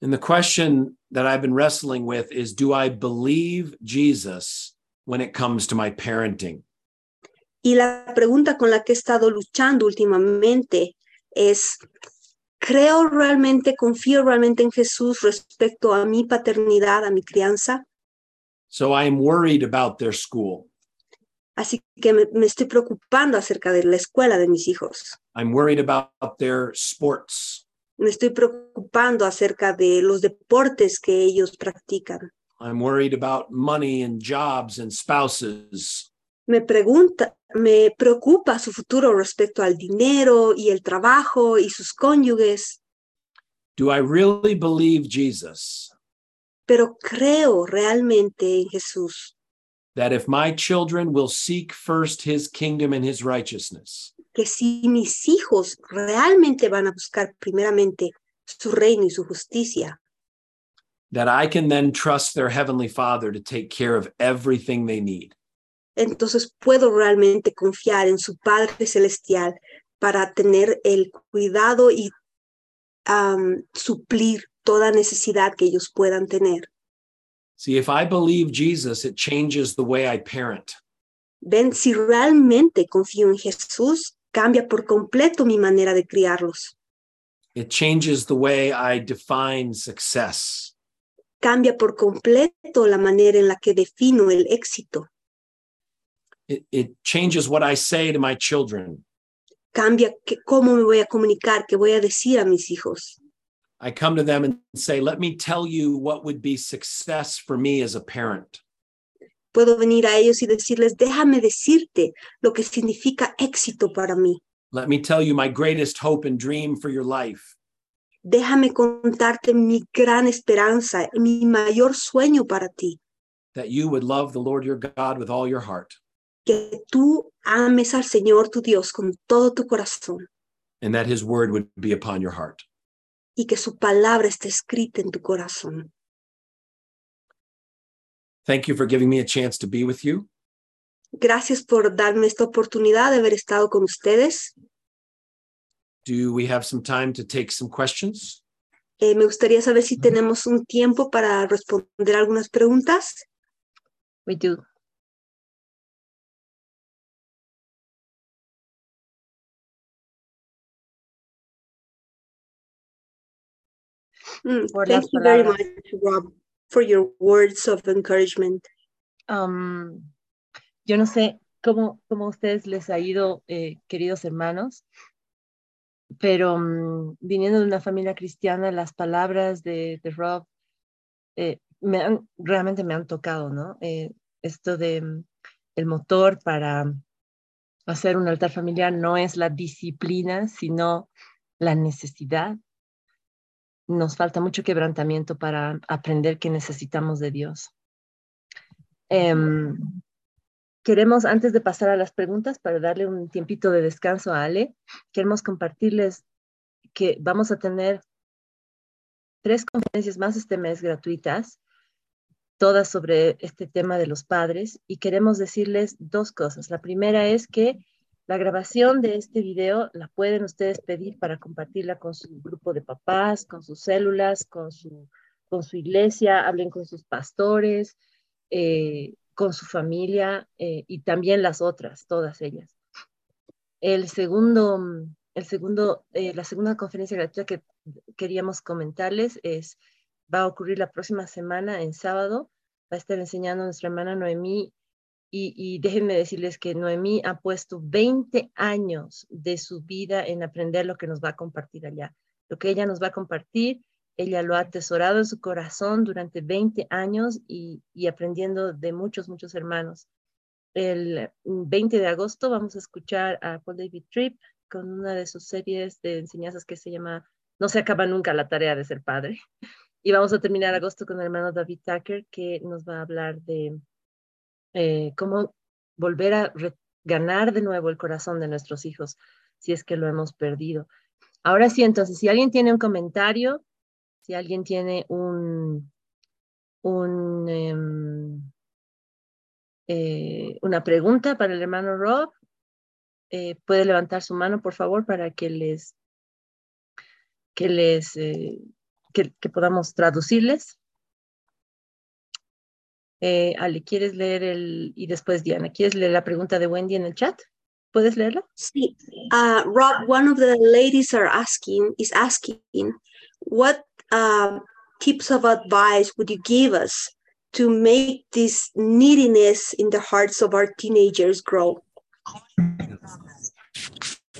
And the question that I've been wrestling with is Do I believe Jesus when it comes to my parenting? Y la pregunta con la que he estado luchando últimamente es, ¿creo realmente, confío realmente en Jesús respecto a mi paternidad, a mi crianza? So I am worried about their school. Así que me, me estoy preocupando acerca de la escuela de mis hijos. I'm worried about their sports. Me estoy preocupando acerca de los deportes que ellos practican. I'm worried about money and jobs and spouses. Me pregunta, me preocupa su futuro respecto al dinero y el trabajo y sus cónyuges, Do I really believe Jesus? Pero creo realmente en Jesús, that if my children will seek first his kingdom and his righteousness, que si mis hijos realmente van a buscar primeramente su reino y su justicia, that I can then trust their heavenly Father to take care of everything they need? Entonces puedo realmente confiar en su Padre Celestial para tener el cuidado y am, suplir toda necesidad que ellos puedan tener. See, if I believe Jesus, it changes the way I parent. Ven, si realmente confío en Jesús, cambia por completo mi manera de criarlos. It changes the way I define success. Cambia por completo la manera en la que defino el éxito. It, it changes what I say to my children. Cambia que- cómo me voy a comunicar, qué voy a decir a mis hijos. I come to them and say, Let me tell you what would be success for me as a parent. Puedo venir a ellos y decirles, déjame decirte lo que significa éxito para mí. Let me tell you my greatest hope and dream for your life. Déjame contarte mi gran esperanza, mi mayor sueño para ti, that you would love the Lord your God with all your heart, que tú ames al Señor tu Dios con todo tu corazón and that his word would be upon your heart. y que su palabra esté escrita en tu corazón. Thank you for giving me a chance to be with you. Gracias por darme esta oportunidad de haber estado con ustedes. Do we have some time to take some questions? Eh, me gustaría saber si tenemos un tiempo para responder algunas preguntas. We do. Mm, Por thank las you very palabras. much, Rob, for your words of encouragement. Am, yo no sé cómo, cómo a ustedes les ha ido, eh, queridos hermanos, pero mm, viniendo de una familia cristiana, las palabras de, de Rob eh, me han, realmente me han tocado, ¿no? Eh, esto de mm, el motor para hacer un altar familiar no es la disciplina, sino la necesidad. Nos falta mucho quebrantamiento para aprender que necesitamos de Dios. Em, queremos, antes de pasar a las preguntas, para darle un tiempito de descanso a Ale, queremos compartirles que vamos a tener tres conferencias más este mes gratuitas, todas sobre este tema de los padres, y queremos decirles dos cosas. La primera es que la grabación de este video la pueden ustedes pedir para compartirla con su grupo de papás, con sus células, con su, con su iglesia, hablen con sus pastores, eh, con su familia eh, y también las otras, todas ellas. El segundo, el segundo, eh, la segunda conferencia gratuita que queríamos comentarles es, va a ocurrir la próxima semana, en sábado, va a estar enseñando nuestra hermana Noemí y, déjenme decirles que Noemí ha puesto 20 años de su vida en aprender lo que nos va a compartir allá. Lo que ella nos va a compartir, ella lo ha atesorado en su corazón durante 20 años y, y aprendiendo de muchos, muchos hermanos. El 20 de agosto vamos a escuchar a Paul David Tripp con una de sus series de enseñanzas que se llama No se acaba nunca la tarea de ser padre. Y vamos a terminar agosto con el hermano David Tucker que nos va a hablar de eh, cómo volver a ganar de nuevo el corazón de nuestros hijos si es que lo hemos perdido. Ahora sí, entonces, si alguien tiene un comentario, si alguien tiene un, em, eh, una pregunta para el hermano Rob, eh, puede levantar su mano, por favor, para que les, que les, que, podamos traducirles. Ale, ¿quieres leer el, y después Diana, ¿quieres leer la pregunta de Wendy en el chat? ¿Puedes leerla? Sí. Uh, Rob, one of the ladies are asking, is asking, what uh, tips of advice would you give us to make this neediness in the hearts of our teenagers grow?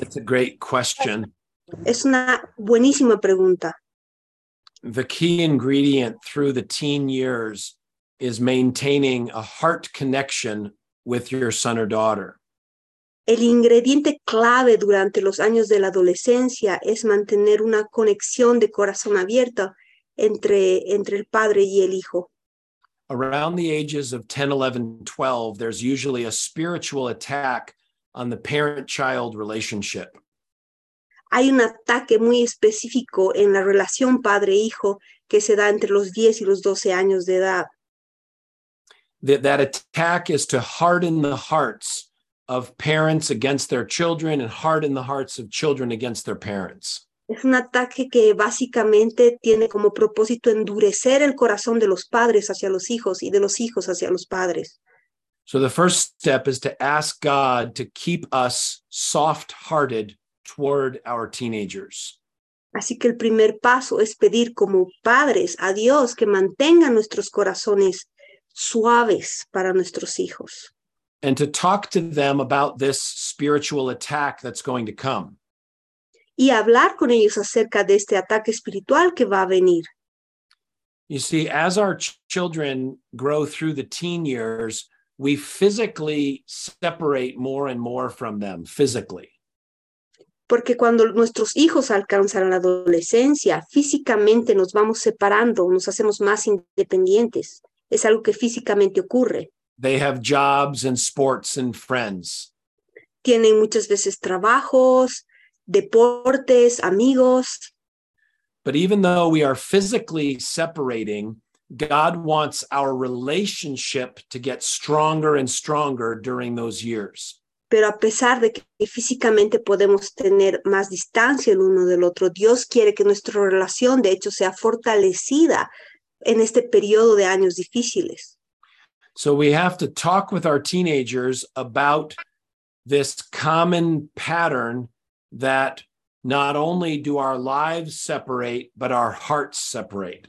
It's a great question. Es una buenísima pregunta. The key ingredient through the teen years is maintaining a heart connection with your son or daughter. El ingrediente clave durante los años de la adolescencia es mantener una conexión de corazón abierto entre, entre el padre y el hijo. around the ages of 10, 11, 12, there's usually a spiritual attack on the parent child relationship. Hay un ataque muy específico en la relación padre-hijo que se da entre los 10 y los 12 años de edad. That, that attack is to harden the hearts of parents against their children and harden the hearts of children against their parents. Es un ataque que básicamente tiene como propósito endurecer el corazón de los padres hacia los hijos y de los hijos hacia los padres. So the first step is to ask God to keep us soft-hearted toward our teenagers. Así que el primer paso es pedir como padres a Dios que mantenga nuestros corazones suaves para nuestros hijos. And to talk to them about this spiritual attack that's going to come. y hablar con ellos acerca de este ataque espiritual que va a venir. You see, as our ch children grow through the teen years, we physically separate more and more from them physically. Porque cuando nuestros hijos alcanzan la adolescencia, físicamente nos vamos separando, nos hacemos más independientes. Es algo que físicamente ocurre. They have jobs and sports and friends. Tienen muchas veces trabajos, deportes, amigos. But even though we are physically separating, God wants our relationship to get stronger and stronger during those years. Pero a pesar de que físicamente podemos tener más distancia el uno del otro, Dios quiere que nuestra relación de hecho sea fortalecida en este periodo de años difíciles. So we have to talk with our teenagers about this common pattern that not only do our lives separate, but our hearts separate.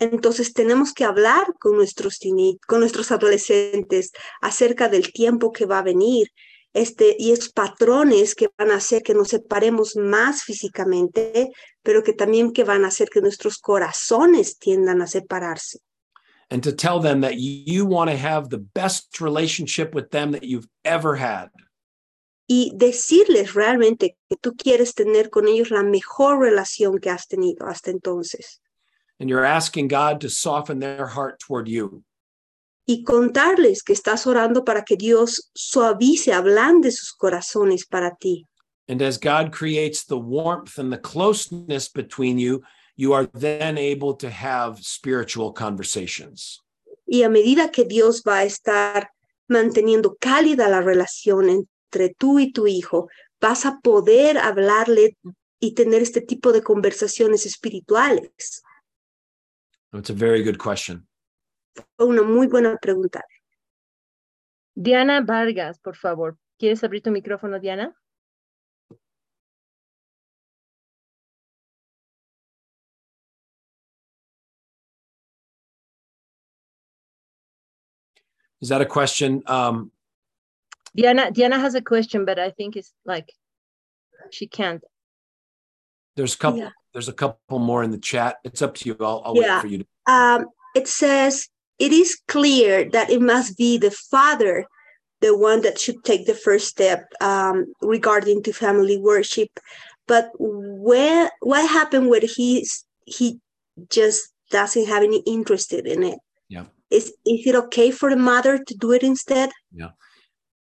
Entonces tenemos que hablar con nuestros, con nuestros adolescentes acerca del tiempo que va a venir este, y esos patrones que van a hacer que nos separemos más físicamente, pero que también que van a hacer que nuestros corazones tiendan a separarse. And to tell them that you want to have the best relationship with them that you've ever had. y decirles realmente que tú quieres tener con ellos la mejor relación que has tenido hasta entonces. And you're asking God to soften their heart toward you. Y contarles que estás orando para que Dios suavice, ablande sus corazones para ti. And as God creates the warmth and the closeness between you, you are then able to have spiritual conversations. Y a medida que Dios va a estar manteniendo cálida la relación entre tú y tu hijo, vas a poder hablarle y tener este tipo de conversaciones espirituales? It's a very good question. Fue una muy buena pregunta. Diana Vargas, por favor. ¿Quieres abrir tu micrófono, Diana? Is that a question? Um, Diana, Diana has a question, but I think it's like she can't. there's a couple. Yeah. There's a couple more in the chat. It's up to you. I'll, I'll Yeah. wait for you. To, Um, it says, it is clear that it must be the father, the one that should take the first step um, regarding to family worship. But where, what happened when he's, he just doesn't have any interest in it? Yeah. Is, is it okay for the mother to do it instead?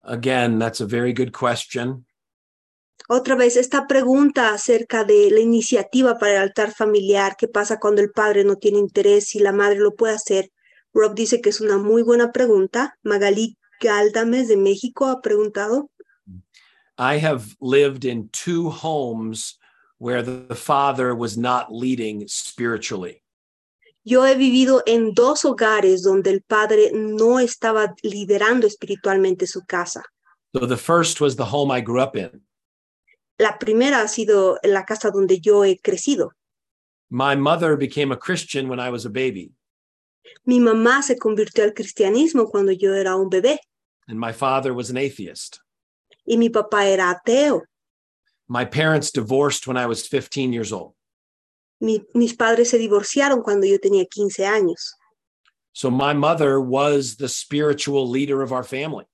again, that's a very good question. Otra vez, esta pregunta acerca de la iniciativa para el altar familiar, ¿qué pasa cuando el padre no tiene interés y la madre lo puede hacer? Rob dice que es una muy buena pregunta. Magali Galdames de México ha preguntado. I have lived in two homes where the father was not leading spiritually. Yo he vivido en dos hogares donde el padre no estaba liderando espiritualmente su casa. So the first was the home I grew up in. La primera ha sido la casa donde yo he crecido. My mother became a Christian when I was a baby, Mi mamá se convirtió al cristianismo cuando yo era un bebé and my father was an atheist. y mi papá era ateo. My parents divorced when I was 15 years old. Mi- mis padres se divorciaron cuando yo tenía 15 años. So my mother was the spiritual leader of our family.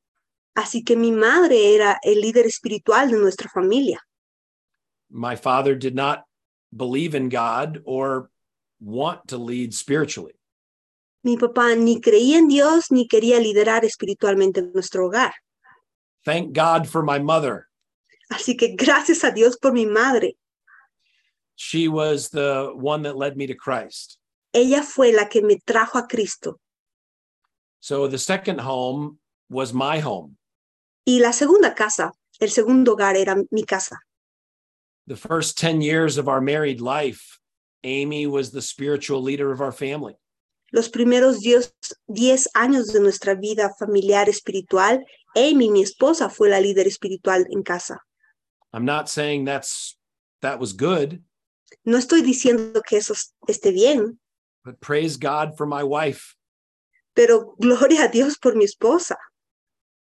Así que mi madre era el líder espiritual de nuestra familia. My father did not believe in God or want to lead spiritually. Mi papá ni creía en Dios ni quería liderar espiritualmente nuestro hogar. Thank God for my mother. Así que gracias a Dios por mi madre. She was the one that led me to Christ. Ella fue la que me trajo a Cristo. So the second home was my home. Y la segunda casa, el segundo hogar era mi casa. The first 10 years of our married life, Amy was the spiritual leader of our family. Los primeros 10 10 años de nuestra vida familiar espiritual, Amy, mi esposa, fue la líder espiritual en casa. I'm not saying that's that was good, No estoy diciendo que eso esté bien, but praise God for my wife. pero gloria a Dios por mi esposa.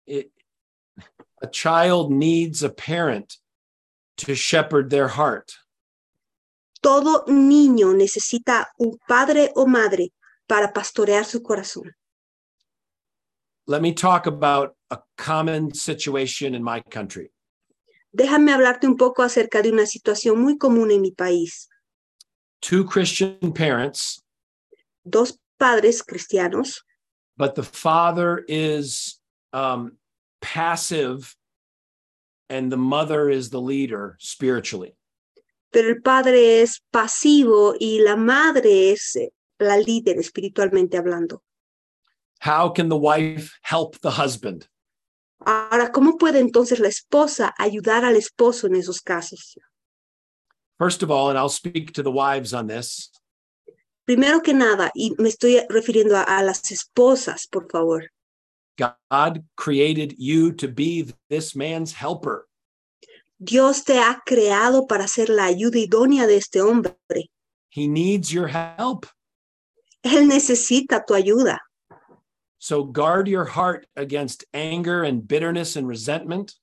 It, a child needs a parent to shepherd their heart. Todo niño necesita un padre o madre para pastorear su corazón. Let me talk about a common situation in my country. Déjame hablarte un poco acerca de una situación muy común en mi país. Two Christian parents, Dos padres cristianos, but the father is um, passive and the mother is the leader spiritually. pero el padre es pasivo y la madre es eh, la líder espiritualmente hablando. How can the wife help the husband? Ahora, ¿cómo puede entonces la esposa ayudar al esposo en esos casos? First of all, and I'll speak to the wives on this, Primero que nada, y me estoy refiriendo a, a las esposas, por favor. God created you to be this man's helper. Dios te ha creado para ser la ayuda idónea de este hombre. He needs your help. Él necesita tu ayuda. So guard your heart against anger and bitterness and resentment.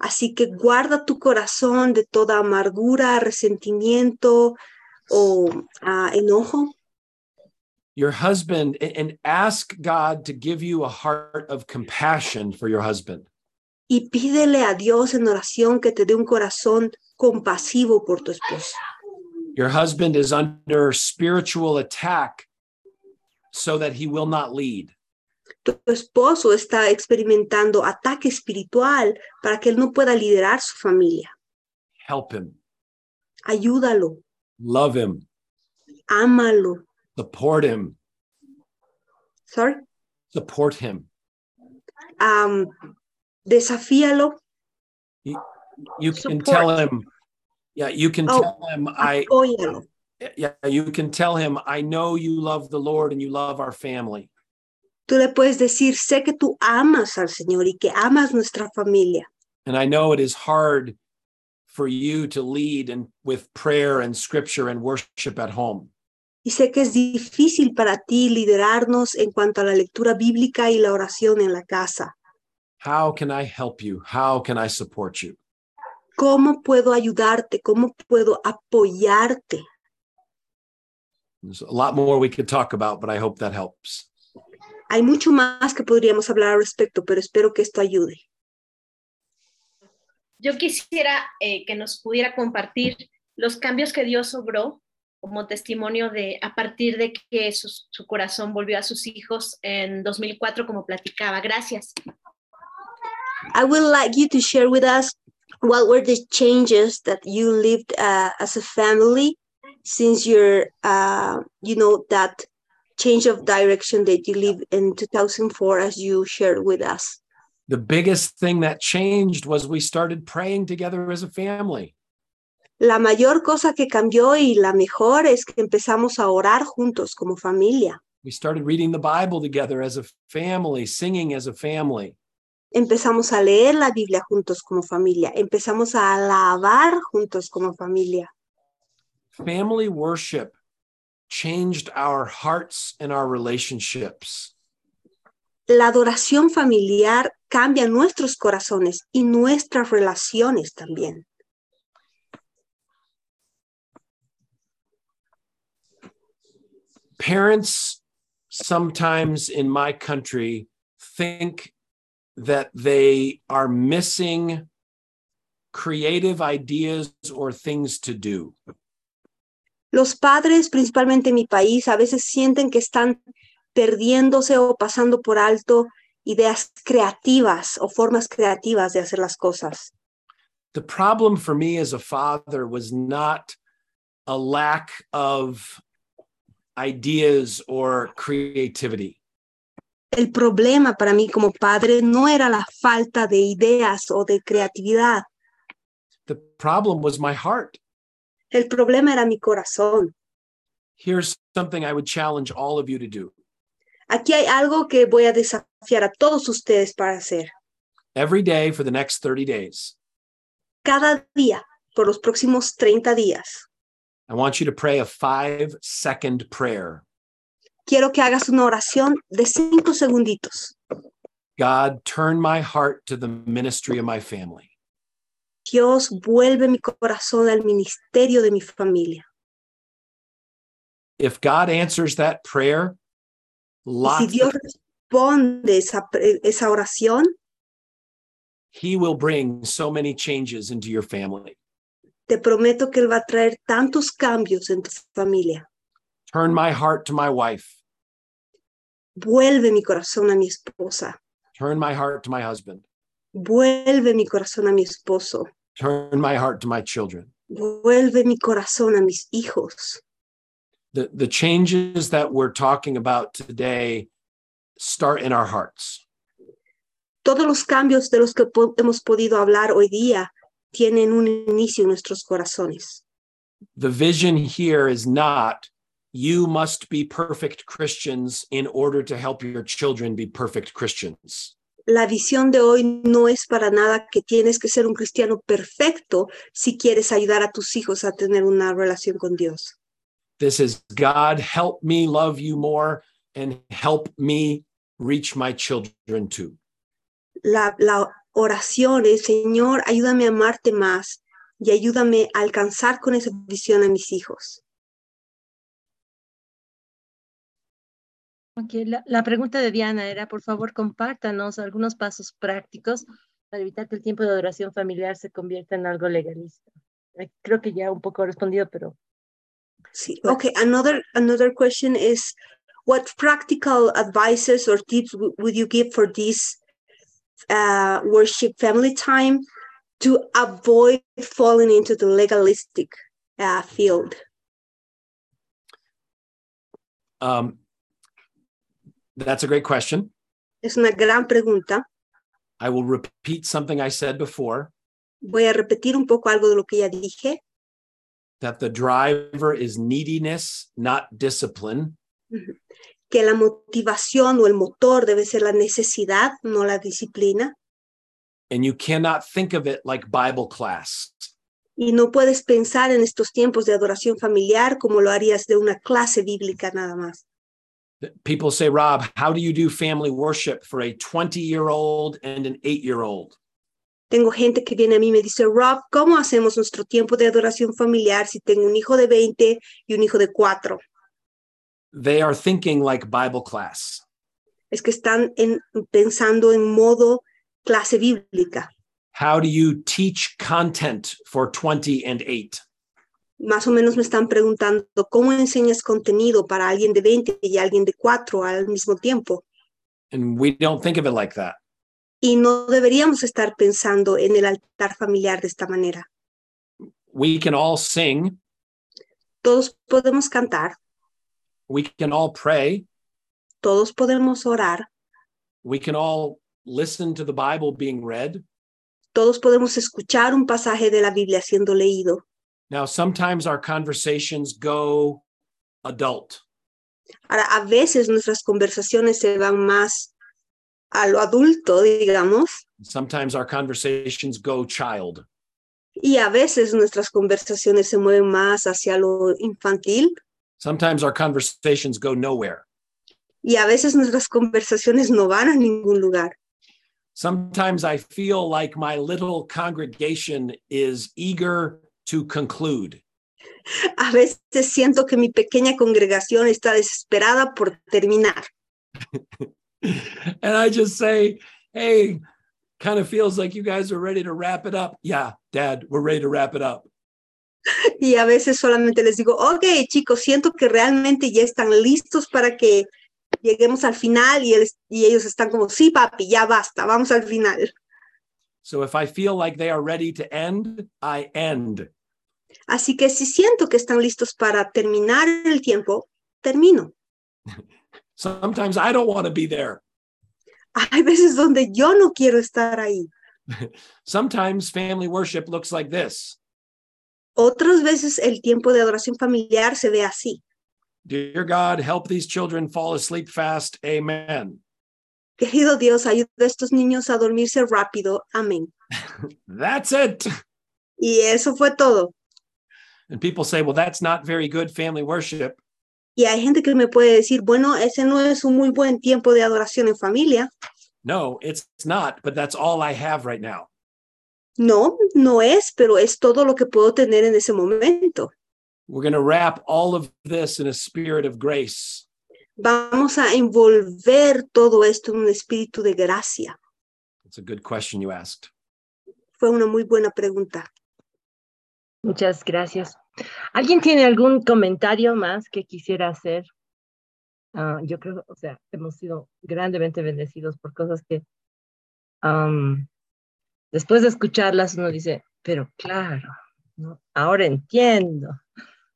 Así que guarda tu corazón de toda amargura, resentimiento o ah, enojo. Your husband, and- and ask God to give you a heart of compassion for your husband. Y pídele a Dios en oración que te dé un corazón compasivo por tu esposo. Your husband is under spiritual attack so that he will not lead. Tu esposo está experimentando ataque espiritual para que él no pueda liderar su familia. Help him, Ayúdalo, love him, ámalo. support him, Sorry. support him. Am, desafíalo, You can Support. tell him, yeah, you can Oh, tell him, I, Tú le puedes decir, sé que tú amas al Señor y que amas nuestra familia. And I know it is hard for you to lead and with prayer and scripture and worship at home. Y sé que es difícil para ti liderarnos en cuanto a la lectura bíblica y la oración en la casa. How can I help you? How can I support you? ¿Cómo puedo ayudarte? ¿Cómo puedo apoyarte? There's a lot more we could talk about, but I hope that helps. Hay mucho más que podríamos hablar al respecto, pero espero que esto ayude. Yo quisiera eh, que nos pudiera compartir los cambios que Dios obró como testimonio de a partir de que su, su corazón volvió a sus hijos en 2004, como platicaba. Gracias. I would like you to share with us what were the changes that you lived uh, as a family since your, uh, you know, that change of direction that you lived in 2004, as you shared with us. The biggest thing that changed was we started praying together as a family. La mayor cosa que cambió y la mejor es que empezamos a orar juntos como familia. We started reading the Bible together as a family, singing as a family. Empezamos a leer la Biblia juntos como familia. Empezamos a alabar juntos como familia. Family worship changed our hearts and our relationships. La adoración familiar cambia nuestros corazones y nuestras relaciones también. Parents sometimes in my country think that they are missing creative ideas or things to do. Los padres, principalmente en mi país, a veces sienten que están perdiéndose o pasando por alto ideas creativas o formas creativas de hacer las cosas. The problem for me as a father was not a lack of ideas or creativity. El problema para mí como padre no era la falta de ideas o de creatividad. The problem was my heart. El problema era mi corazón. Here's something I would challenge all of you to do. Aquí hay algo que voy a desafiar a todos ustedes para hacer. Every day for the next 30 days, Cada día, por los próximos 30 días, I want you to pray a five second prayer. quiero que hagas una oración de cinco segunditos. God, turn my heart to the ministry of my family. Dios vuelve mi corazón al ministerio de mi familia. If God answers that prayer, Y si lots Dios responde esa, esa oración, He will bring so many changes into your family. te prometo que Él va a traer tantos cambios en tu familia. Turn my heart to my wife. Vuelve mi corazón a mi esposa. Turn my heart to my husband. Vuelve mi corazón a mi esposo. Turn my heart to my children. Vuelve mi corazón a mis hijos. The, the changes that we're talking about today start in our hearts. Todos los cambios de los que po- hemos podido hablar hoy día tienen un inicio en nuestros corazones. The vision here is not you must be perfect Christians in order to help your children be perfect Christians. La visión de hoy no es para nada que tienes que ser un cristiano perfecto si quieres ayudar a tus hijos a tener una relación con Dios. This is God, help me love you more and help me reach my children too. La, la oración es, Señor, ayúdame a amarte más y ayúdame a alcanzar con esa visión a mis hijos. Ok, la, la pregunta de Diana era, por favor, compártanos algunos pasos prácticos para evitar que el tiempo de adoración familiar se convierta en algo legalista. Creo que ya un poco respondido, pero Sí. Okay, another another question is what practical advices or tips would you give for this uh, worship family time to avoid falling into the legalistic uh, field? Um, that's a great question. Es una gran pregunta. I will repeat something I said before Voy a repetir un poco algo de lo que ya dije, that the driver is neediness, not discipline. que la motivación o el motor debe ser la necesidad, no la disciplina. And you cannot think of it like Bible class. Y no puedes pensar en estos tiempos de adoración familiar como lo harías de una clase bíblica nada más. People say, Rob, how do you do family worship for a 20 year old and an eight year old? Tengo gente que viene a mí y me dice, Rob, ¿cómo hacemos nuestro tiempo de adoración familiar si tengo un hijo de 20 y un hijo de 4? They are thinking like Bible class. Es que están en- pensando en modo clase bíblica. How do you teach content for 20 and 8? Más o menos me están preguntando, ¿cómo enseñas contenido para alguien de 20 y alguien de 4 al mismo tiempo? And we don't think of it like that. Y no deberíamos estar pensando en el altar familiar de esta manera. We can all sing, Todos podemos cantar, we can all pray, todos podemos orar, we can all listen to the Bible being read. todos podemos escuchar un pasaje de la Biblia siendo leído. Now, sometimes our conversations go adult. Ahora, a veces nuestras conversaciones se van más a lo adulto, digamos, Sometimes our conversations go child. y a veces nuestras conversaciones se mueven más hacia lo infantil, Sometimes our conversations go nowhere. y a veces nuestras conversaciones no van a ningún lugar. Sometimes I feel like my little congregation is eager to conclude. A veces siento que mi pequeña congregación está desesperada por terminar. and I just say, hey, kind of feels like you guys are ready to wrap it up. Yeah, dad, we're ready to wrap it up. Y a veces solamente les digo, ok chicos, siento que realmente ya están listos para que lleguemos al final y, y ellos están como, sí papi, ya basta, vamos al final. So if I feel like they are ready to end, I end. Así que si siento que están listos para terminar el tiempo, termino. Sometimes I don't want to be there. Hay veces donde yo no quiero estar ahí. Sometimes family worship looks like this Otras veces el tiempo de adoración familiar se ve así. Dear God, help these children fall asleep fast. Amen. Querido Dios, ayuda a estos niños a dormirse rápido. Amén. That's it. Y eso fue todo. And people say, well, that's not very good family worship. Y hay gente que me puede decir, bueno, ese no es un muy buen tiempo de adoración en familia. No, it's not, but that's all I have right now. No, no es, pero es todo lo que puedo tener en ese momento. We're going to wrap all of this in a spirit of grace. Vamos a envolver todo esto en un espíritu de gracia. It's a good question you asked. Fue una muy buena pregunta. Muchas gracias. ¿Alguien tiene algún comentario más que quisiera hacer? Ah, yo creo, o sea, hemos sido grandemente bendecidos por cosas que después de escucharlas uno dice, pero claro, ¿no? ahora entiendo.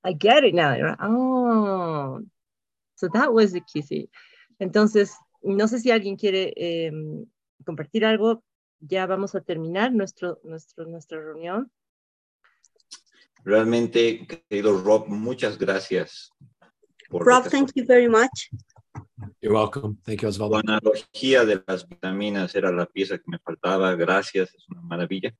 I get it now. right? Oh, so that was the key. sí. Entonces, no sé si alguien quiere em, compartir algo. Ya vamos a terminar nuestro, nuestro, nuestra reunión. Realmente, querido Rob, muchas gracias. Rob, thank you very much. You're welcome. Thank you, Osvaldo. analogía de las vitaminas era la pieza que me faltaba. Gracias, es una maravilla.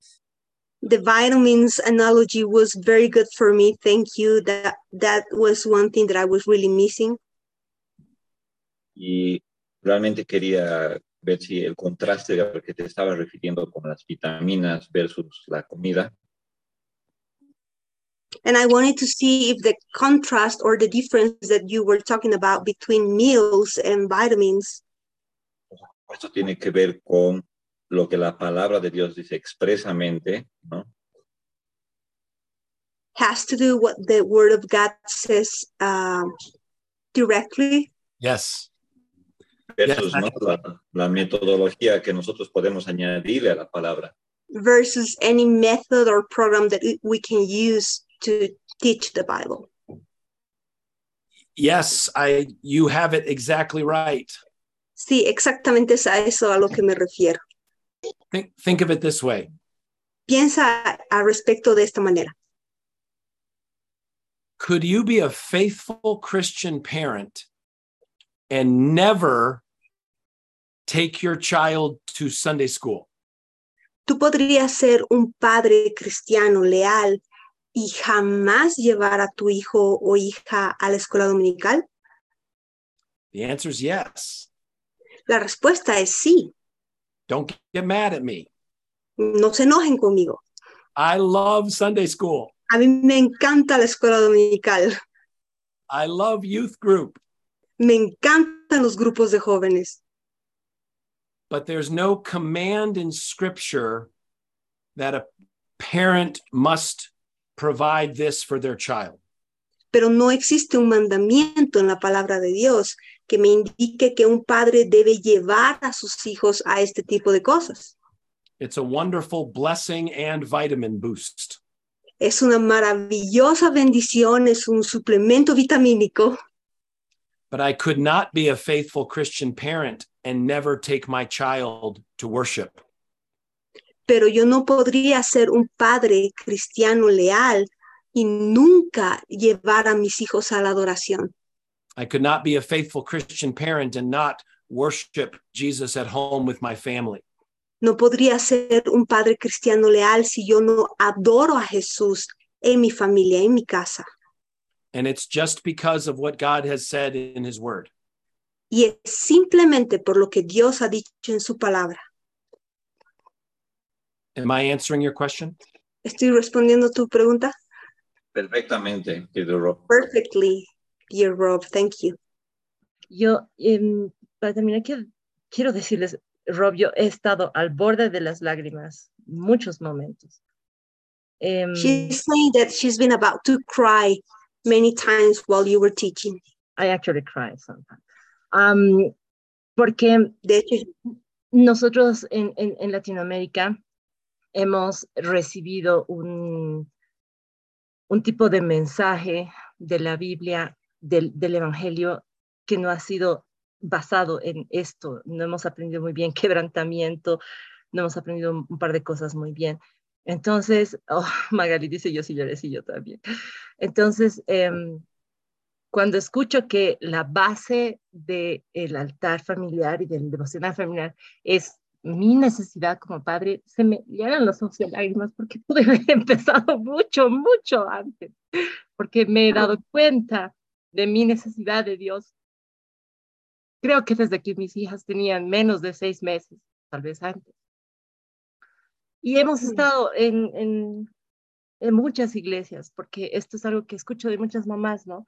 The vitamins analogy was very good for me. Thank you. That that was one thing that I was really missing. Y realmente quería ver si el contraste al que te estaba refiriendo con las vitaminas versus la comida And I wanted to see if the contrast or the difference that you were talking about between meals and vitamins Esto tiene que ver con lo que la palabra de Dios dice expresamente, ¿no? has to do what the word of God says um, directly Yes. Versus. ¿no? la, la metodología que nosotros podemos añadirle a la palabra. versus any method or program that we can use to teach the Bible. Yes, I you have it exactly right. Sí, exactamente es a eso a lo que me refiero. Think think of it this way. Piensa al respecto de esta manera. Could you be a faithful Christian parent and never take your child to Sunday school? ¿Tú podrías ser un padre cristiano leal y jamás llevar a tu hijo o hija a la escuela dominical? The answer is yes. La respuesta es sí. Don't get mad at me. No se enojen conmigo. I love Sunday school. A mí me encanta la escuela dominical. I love youth group, Me encantan los grupos de jóvenes. but there's no command in scripture that a parent must provide this for their child. pero no existe un mandamiento en la palabra de Dios que me indique que un padre debe llevar a sus hijos a este tipo de cosas. It's a wonderful blessing and vitamin boost. Es una maravillosa bendición, es un suplemento vitamínico, But I could not be a faithful Christian parent and never take my child to worship. pero yo no podría ser un padre cristiano leal y nunca llevar a mis hijos a la adoración. I could not be a faithful Christian parent and not worship Jesus at home with my family. No podría ser un padre cristiano leal si yo no adoro a Jesús en mi familia, en mi casa. And it's just because of what God has said in his word. Y es simplemente por lo que Dios ha dicho en su palabra. Am I answering your question? ¿Estoy respondiendo tu pregunta? Perfectamente, querido Rob. Perfectly, dear Rob. Thank you. Yo, em, para terminar, quiero, quiero decirles, Rob, yo he estado al borde de las lágrimas muchos momentos. Em, She's saying that she's been about to cry many times while you were teaching. I actually cry sometimes. Am, porque De hecho, nosotros en, en, en Latinoamérica hemos recibido un, un tipo de mensaje de la Biblia, del, del Evangelio, que no ha sido basado en esto. No hemos aprendido muy bien quebrantamiento, no hemos aprendido un par de cosas muy bien. Entonces, oh, Magali dice yo sí lloré, sí yo también. Entonces, em, cuando escucho que la base del altar familiar y del devocional familiar es mi necesidad como padre, se me llenan los ojos de lágrimas porque pude haber empezado mucho, mucho antes, porque me he dado cuenta de mi necesidad de Dios. Creo que desde que mis hijas tenían menos de seis meses, tal vez antes. Y hemos estado en, en, en muchas iglesias, porque esto es algo que escucho de muchas mamás, ¿no?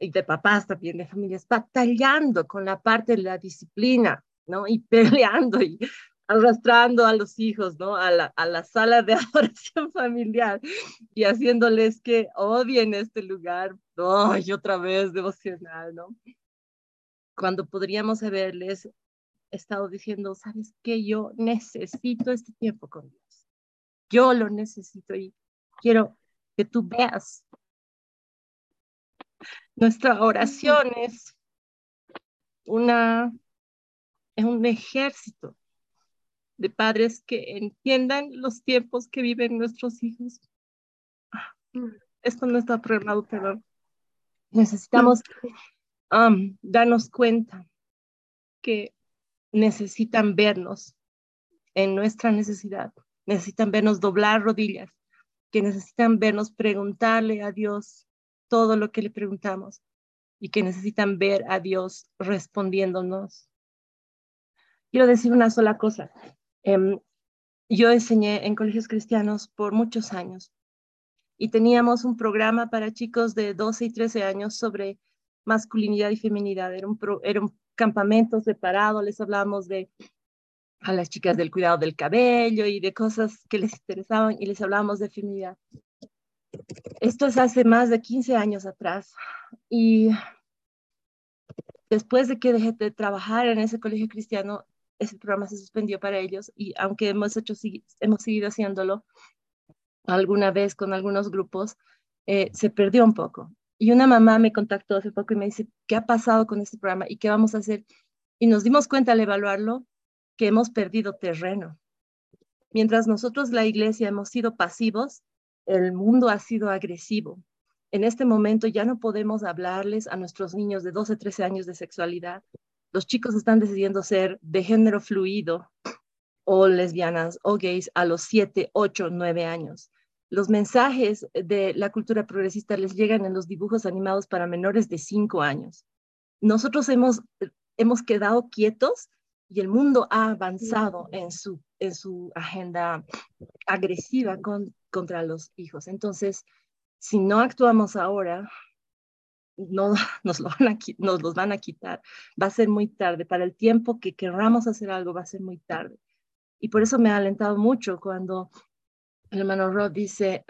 Y de papás también, de familias, batallando con la parte de la disciplina, ¿no? Y peleando y arrastrando a los hijos, ¿no? A la, a la sala de adoración familiar y haciéndoles que odien este lugar, ¡oh! y otra vez devocional, ¿no? Cuando podríamos haberles estado diciendo, ¿sabes qué? Yo necesito este tiempo con Dios. Yo lo necesito y quiero que tú veas. Nuestra oración es una es un ejército de padres que entiendan los tiempos que viven nuestros hijos. Esto no está programado, pero necesitamos um, darnos cuenta que necesitan vernos en nuestra necesidad, necesitan vernos doblar rodillas, que necesitan vernos preguntarle a Dios todo lo que le preguntamos y que necesitan ver a Dios respondiéndonos. Quiero decir una sola cosa. Em, yo enseñé en colegios cristianos por muchos años y teníamos un programa para chicos de 12 y 13 años sobre masculinidad y feminidad. Era un, pro- era un campamento separado, les hablábamos de a las chicas del cuidado del cabello y de cosas que les interesaban y les hablábamos de feminidad. Esto es hace más de 15 años atrás y después de que dejé de trabajar en ese colegio cristiano, ese programa se suspendió para ellos y aunque hemos, hecho, hemos seguido haciéndolo alguna vez con algunos grupos, eh, se perdió un poco. Y una mamá me contactó hace poco y me dice, ¿qué ha pasado con este programa y qué vamos a hacer? Y nos dimos cuenta al evaluarlo que hemos perdido terreno. Mientras nosotros, la iglesia, hemos sido pasivos, el mundo ha sido agresivo. En este momento ya no podemos hablarles a nuestros niños de 12, 13 años de sexualidad. Los chicos están decidiendo ser de género fluido o lesbianas o gays a los 7, 8, 9 años. Los mensajes de la cultura progresista les llegan en los dibujos animados para menores de 5 años. Nosotros hemos, hemos quedado quietos y el mundo ha avanzado en su, en su agenda agresiva con, contra los hijos. Entonces, si no actuamos ahora, no nos, lo van a, nos los van a quitar. Va a ser muy tarde. Para el tiempo que querramos hacer algo, va a ser muy tarde. Y por eso me ha alentado mucho cuando el hermano Rod dice,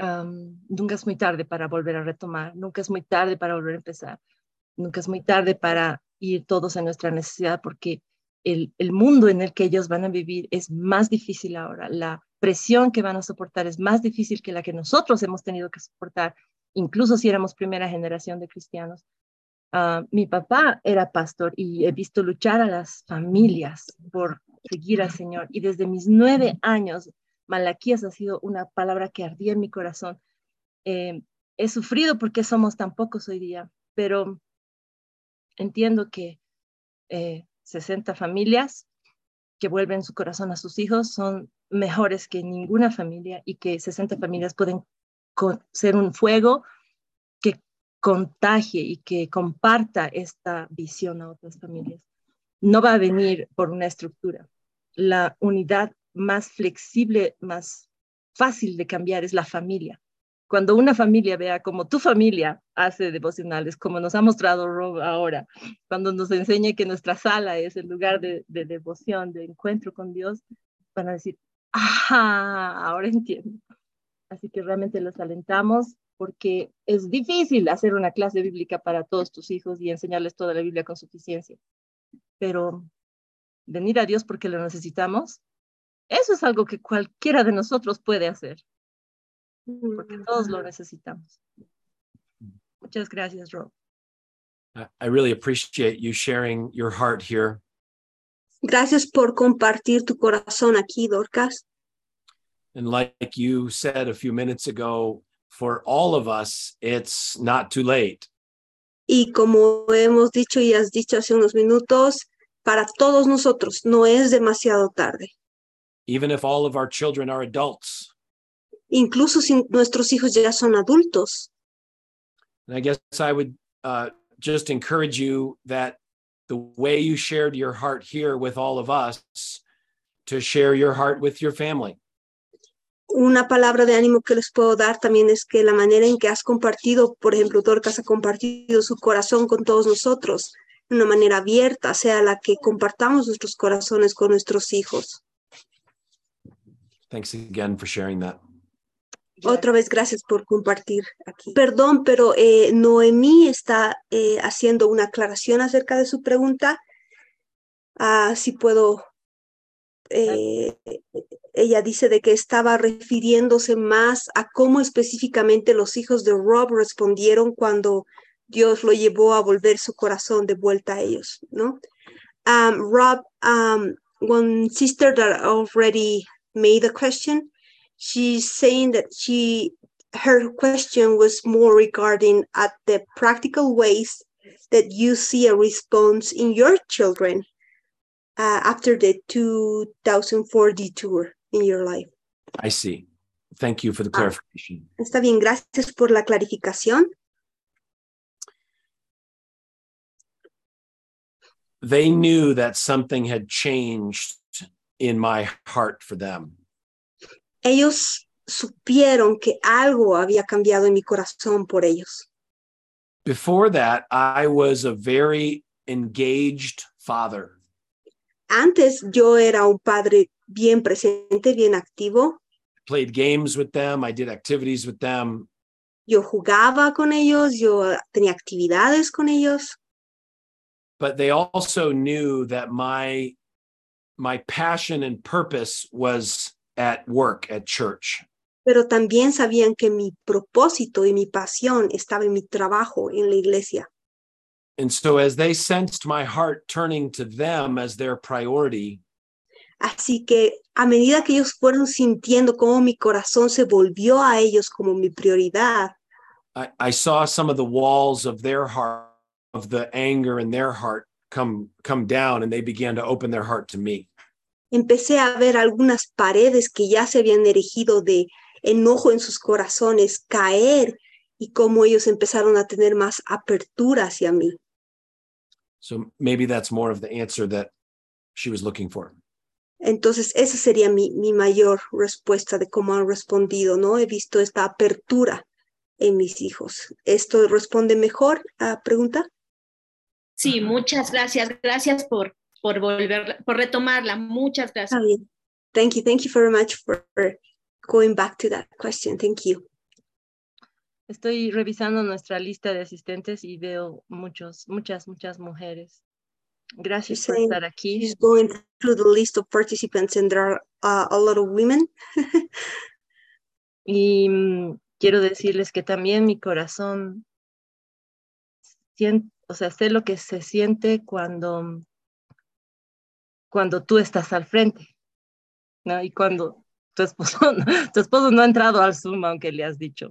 nunca es muy tarde para volver a retomar, nunca es muy tarde para volver a empezar, nunca es muy tarde para ir todos en nuestra necesidad, porque el, mundo en el que ellos van a vivir es más difícil ahora. La presión que van a soportar es más difícil que la que nosotros hemos tenido que soportar, incluso si éramos primera generación de cristianos. Ah, mi papá era pastor y he visto luchar a las familias por seguir al Señor. Y desde mis nueve años, Malaquías ha sido una palabra que ardía en mi corazón. Eh, he sufrido porque somos tan pocos hoy día, pero entiendo que 60 eh, familias que vuelven su corazón a sus hijos son mejores que ninguna familia y que 60 familias pueden ser un fuego que contagie y que comparta esta visión a otras familias. No va a venir por una estructura. La unidad más flexible, más fácil de cambiar es la familia. Cuando una familia vea como tu familia hace devocionales, como nos ha mostrado Rob ahora, cuando nos enseña que nuestra sala es el lugar de, de devoción, de encuentro con Dios, van a decir, Ajá, ahora entiendo. Así que realmente los alentamos porque es difícil hacer una clase bíblica para todos tus hijos y enseñarles toda la Biblia con suficiencia. Pero venir a Dios porque lo necesitamos, eso es algo que cualquiera de nosotros puede hacer. Porque todos lo necesitamos. Muchas gracias, Rob. I really appreciate you sharing your heart here. Gracias por compartir tu corazón aquí, Dorcas. And like you said a few minutes ago, for all of us, it's not too late. Y como hemos dicho y has dicho hace unos minutos, para todos nosotros no es demasiado tarde. Even if all of our children are adults. Incluso si nuestros hijos ya son adultos. And I guess I would uh, just encourage you that the way you shared your heart here with all of us to share your heart with your family. Una palabra de ánimo que les puedo dar también es que la manera en que has compartido, por ejemplo, Dorcas ha compartido su corazón con todos nosotros, de una manera abierta, sea la que compartamos nuestros corazones con nuestros hijos. Thanks again for sharing that. Otra vez, gracias por compartir aquí. Perdón, pero eh, Noemí está eh, haciendo una aclaración acerca de su pregunta. Ah, si puedo. Eh, ella dice de que estaba refiriéndose más a cómo específicamente los hijos de Rob respondieron cuando Dios lo llevó a volver su corazón de vuelta a ellos, ¿no? Um, Rob, um, one sister that already made a question, she's saying that she her question was more regarding at the practical ways that you see a response in your children uh, after the 2004 detour in your life. I see. Thank you for the ah, clarification. Ah, está bien, gracias por la clarificación. They knew that something had changed in my heart for them. Ellos supieron que algo había cambiado en mi corazón por ellos. Before that, I was a very engaged father. Antes yo era un padre bien presente, bien activo. Played games with them, I did activities with them. Yo jugaba con ellos, yo tenía actividades con ellos. But they also knew that my my passion and purpose was at work at church. Pero también sabían que mi propósito y mi pasión estaba en mi trabajo en la iglesia. And so as they sensed my heart turning to them as their priority, Así que a medida que ellos fueron sintiendo cómo mi corazón se volvió a ellos como mi prioridad, I, I saw some of the walls of their heart, of the anger in their heart come come down and they began to open their heart to me. Empecé a ver algunas paredes que ya se habían erigido de enojo en sus corazones caer y cómo ellos empezaron a tener más apertura hacia mí. So maybe that's more of the answer that she was looking for. Entonces, esa sería mi, mi mayor respuesta de cómo han respondido, ¿no? He visto esta apertura en mis hijos. ¿Esto responde mejor a la pregunta? Sí, muchas gracias. Gracias por, por volver, por retomarla. Muchas gracias. bien. Thank you. Thank you very much for going back to that question. Thank you. Estoy revisando nuestra lista de asistentes y veo muchos, muchas, muchas mujeres. Gracias por estar aquí. She's going through the list of participants and there are uh, a lot of women. Y mm, quiero decirles que también mi corazón, sien- o sea, sé lo que se siente cuando, cuando tú estás al frente, ¿no? Y cuando tu esposo, no- tu esposo no ha entrado al Zoom, aunque le has dicho.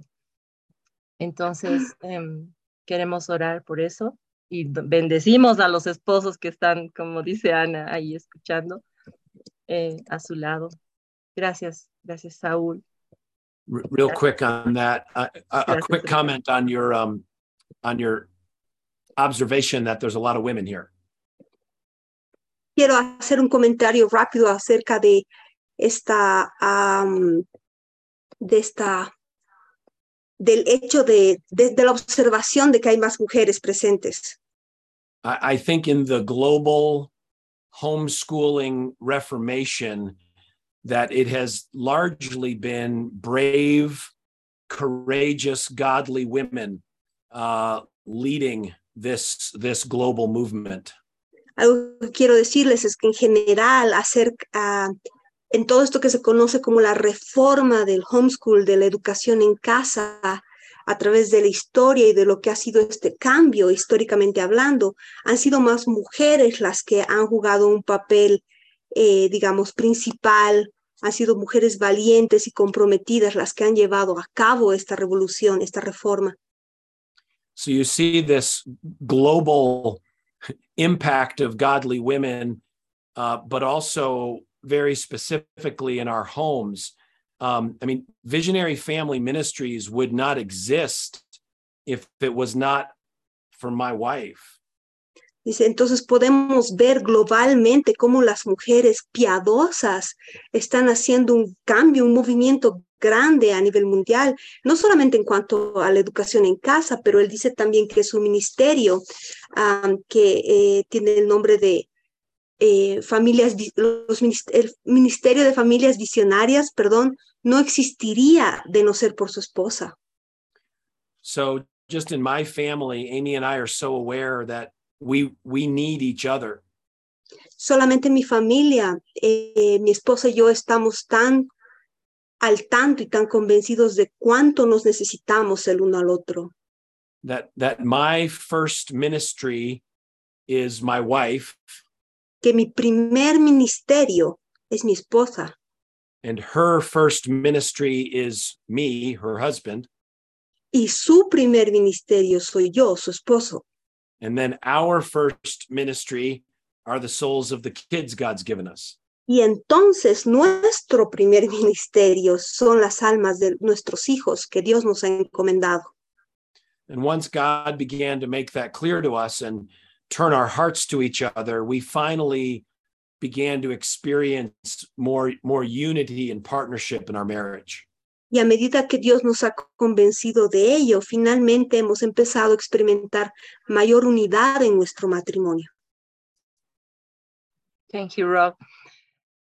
Entonces, em, queremos orar por eso y bendecimos a los esposos que están, como dice Ana, ahí escuchando eh, a su lado. Gracias, gracias, Saúl. Real quick on that, a, a Gracias, quick comment on your um on your observation that there's a lot of women here. Quiero hacer un comentario rápido acerca de esta, am, de esta, del hecho de, de, de la observación de que hay más mujeres presentes. I, I think in the global homeschooling reformation, that it has largely been brave, courageous, godly women uh, leading this this global movement. Algo que quiero decirles es que en general, acerca, en todo esto que se conoce como la reforma del homeschool, de la educación en casa, a través de la historia y de lo que ha sido este cambio históricamente hablando, han sido más mujeres las que han jugado un papel, eh, digamos, principal, han sido mujeres valientes y comprometidas las que han llevado a cabo esta revolución, esta reforma. So you see this global impact of godly women, uh, but also very specifically in our homes. Um, I mean, Visionary Family Ministries would not exist if it was not for my wife. Dice, entonces podemos ver globalmente cómo las mujeres piadosas están haciendo un cambio, un movimiento grande a nivel mundial, no solamente en cuanto a la educación en casa, pero él dice también que su ministerio, um, que eh, tiene el nombre de eh, familias, los minist el Ministerio de Familias Visionarias, perdón, no existiría de no ser por su esposa. So just in my family, Amy and I are so aware that we we need each other. Solamente mi familia, eh, mi esposa y yo estamos tan al tanto y tan convencidos de cuánto nos necesitamos el uno al otro. That that my first ministry is my wife, Que mi primer ministerio es mi esposa and her first ministry is me, her husband, y su primer ministerio soy yo, su esposo. and then our first ministry are the souls of the kids God's given us. Y entonces nuestro primer ministerio son las almas de nuestros hijos que Dios nos ha encomendado. And once God began to make that clear to us and turn our hearts to each other, we finally began to experience more more unity and partnership in our marriage. Y a medida que Dios nos ha convencido de ello, finalmente hemos empezado a experimentar mayor unidad en nuestro matrimonio. Thank you, Rob.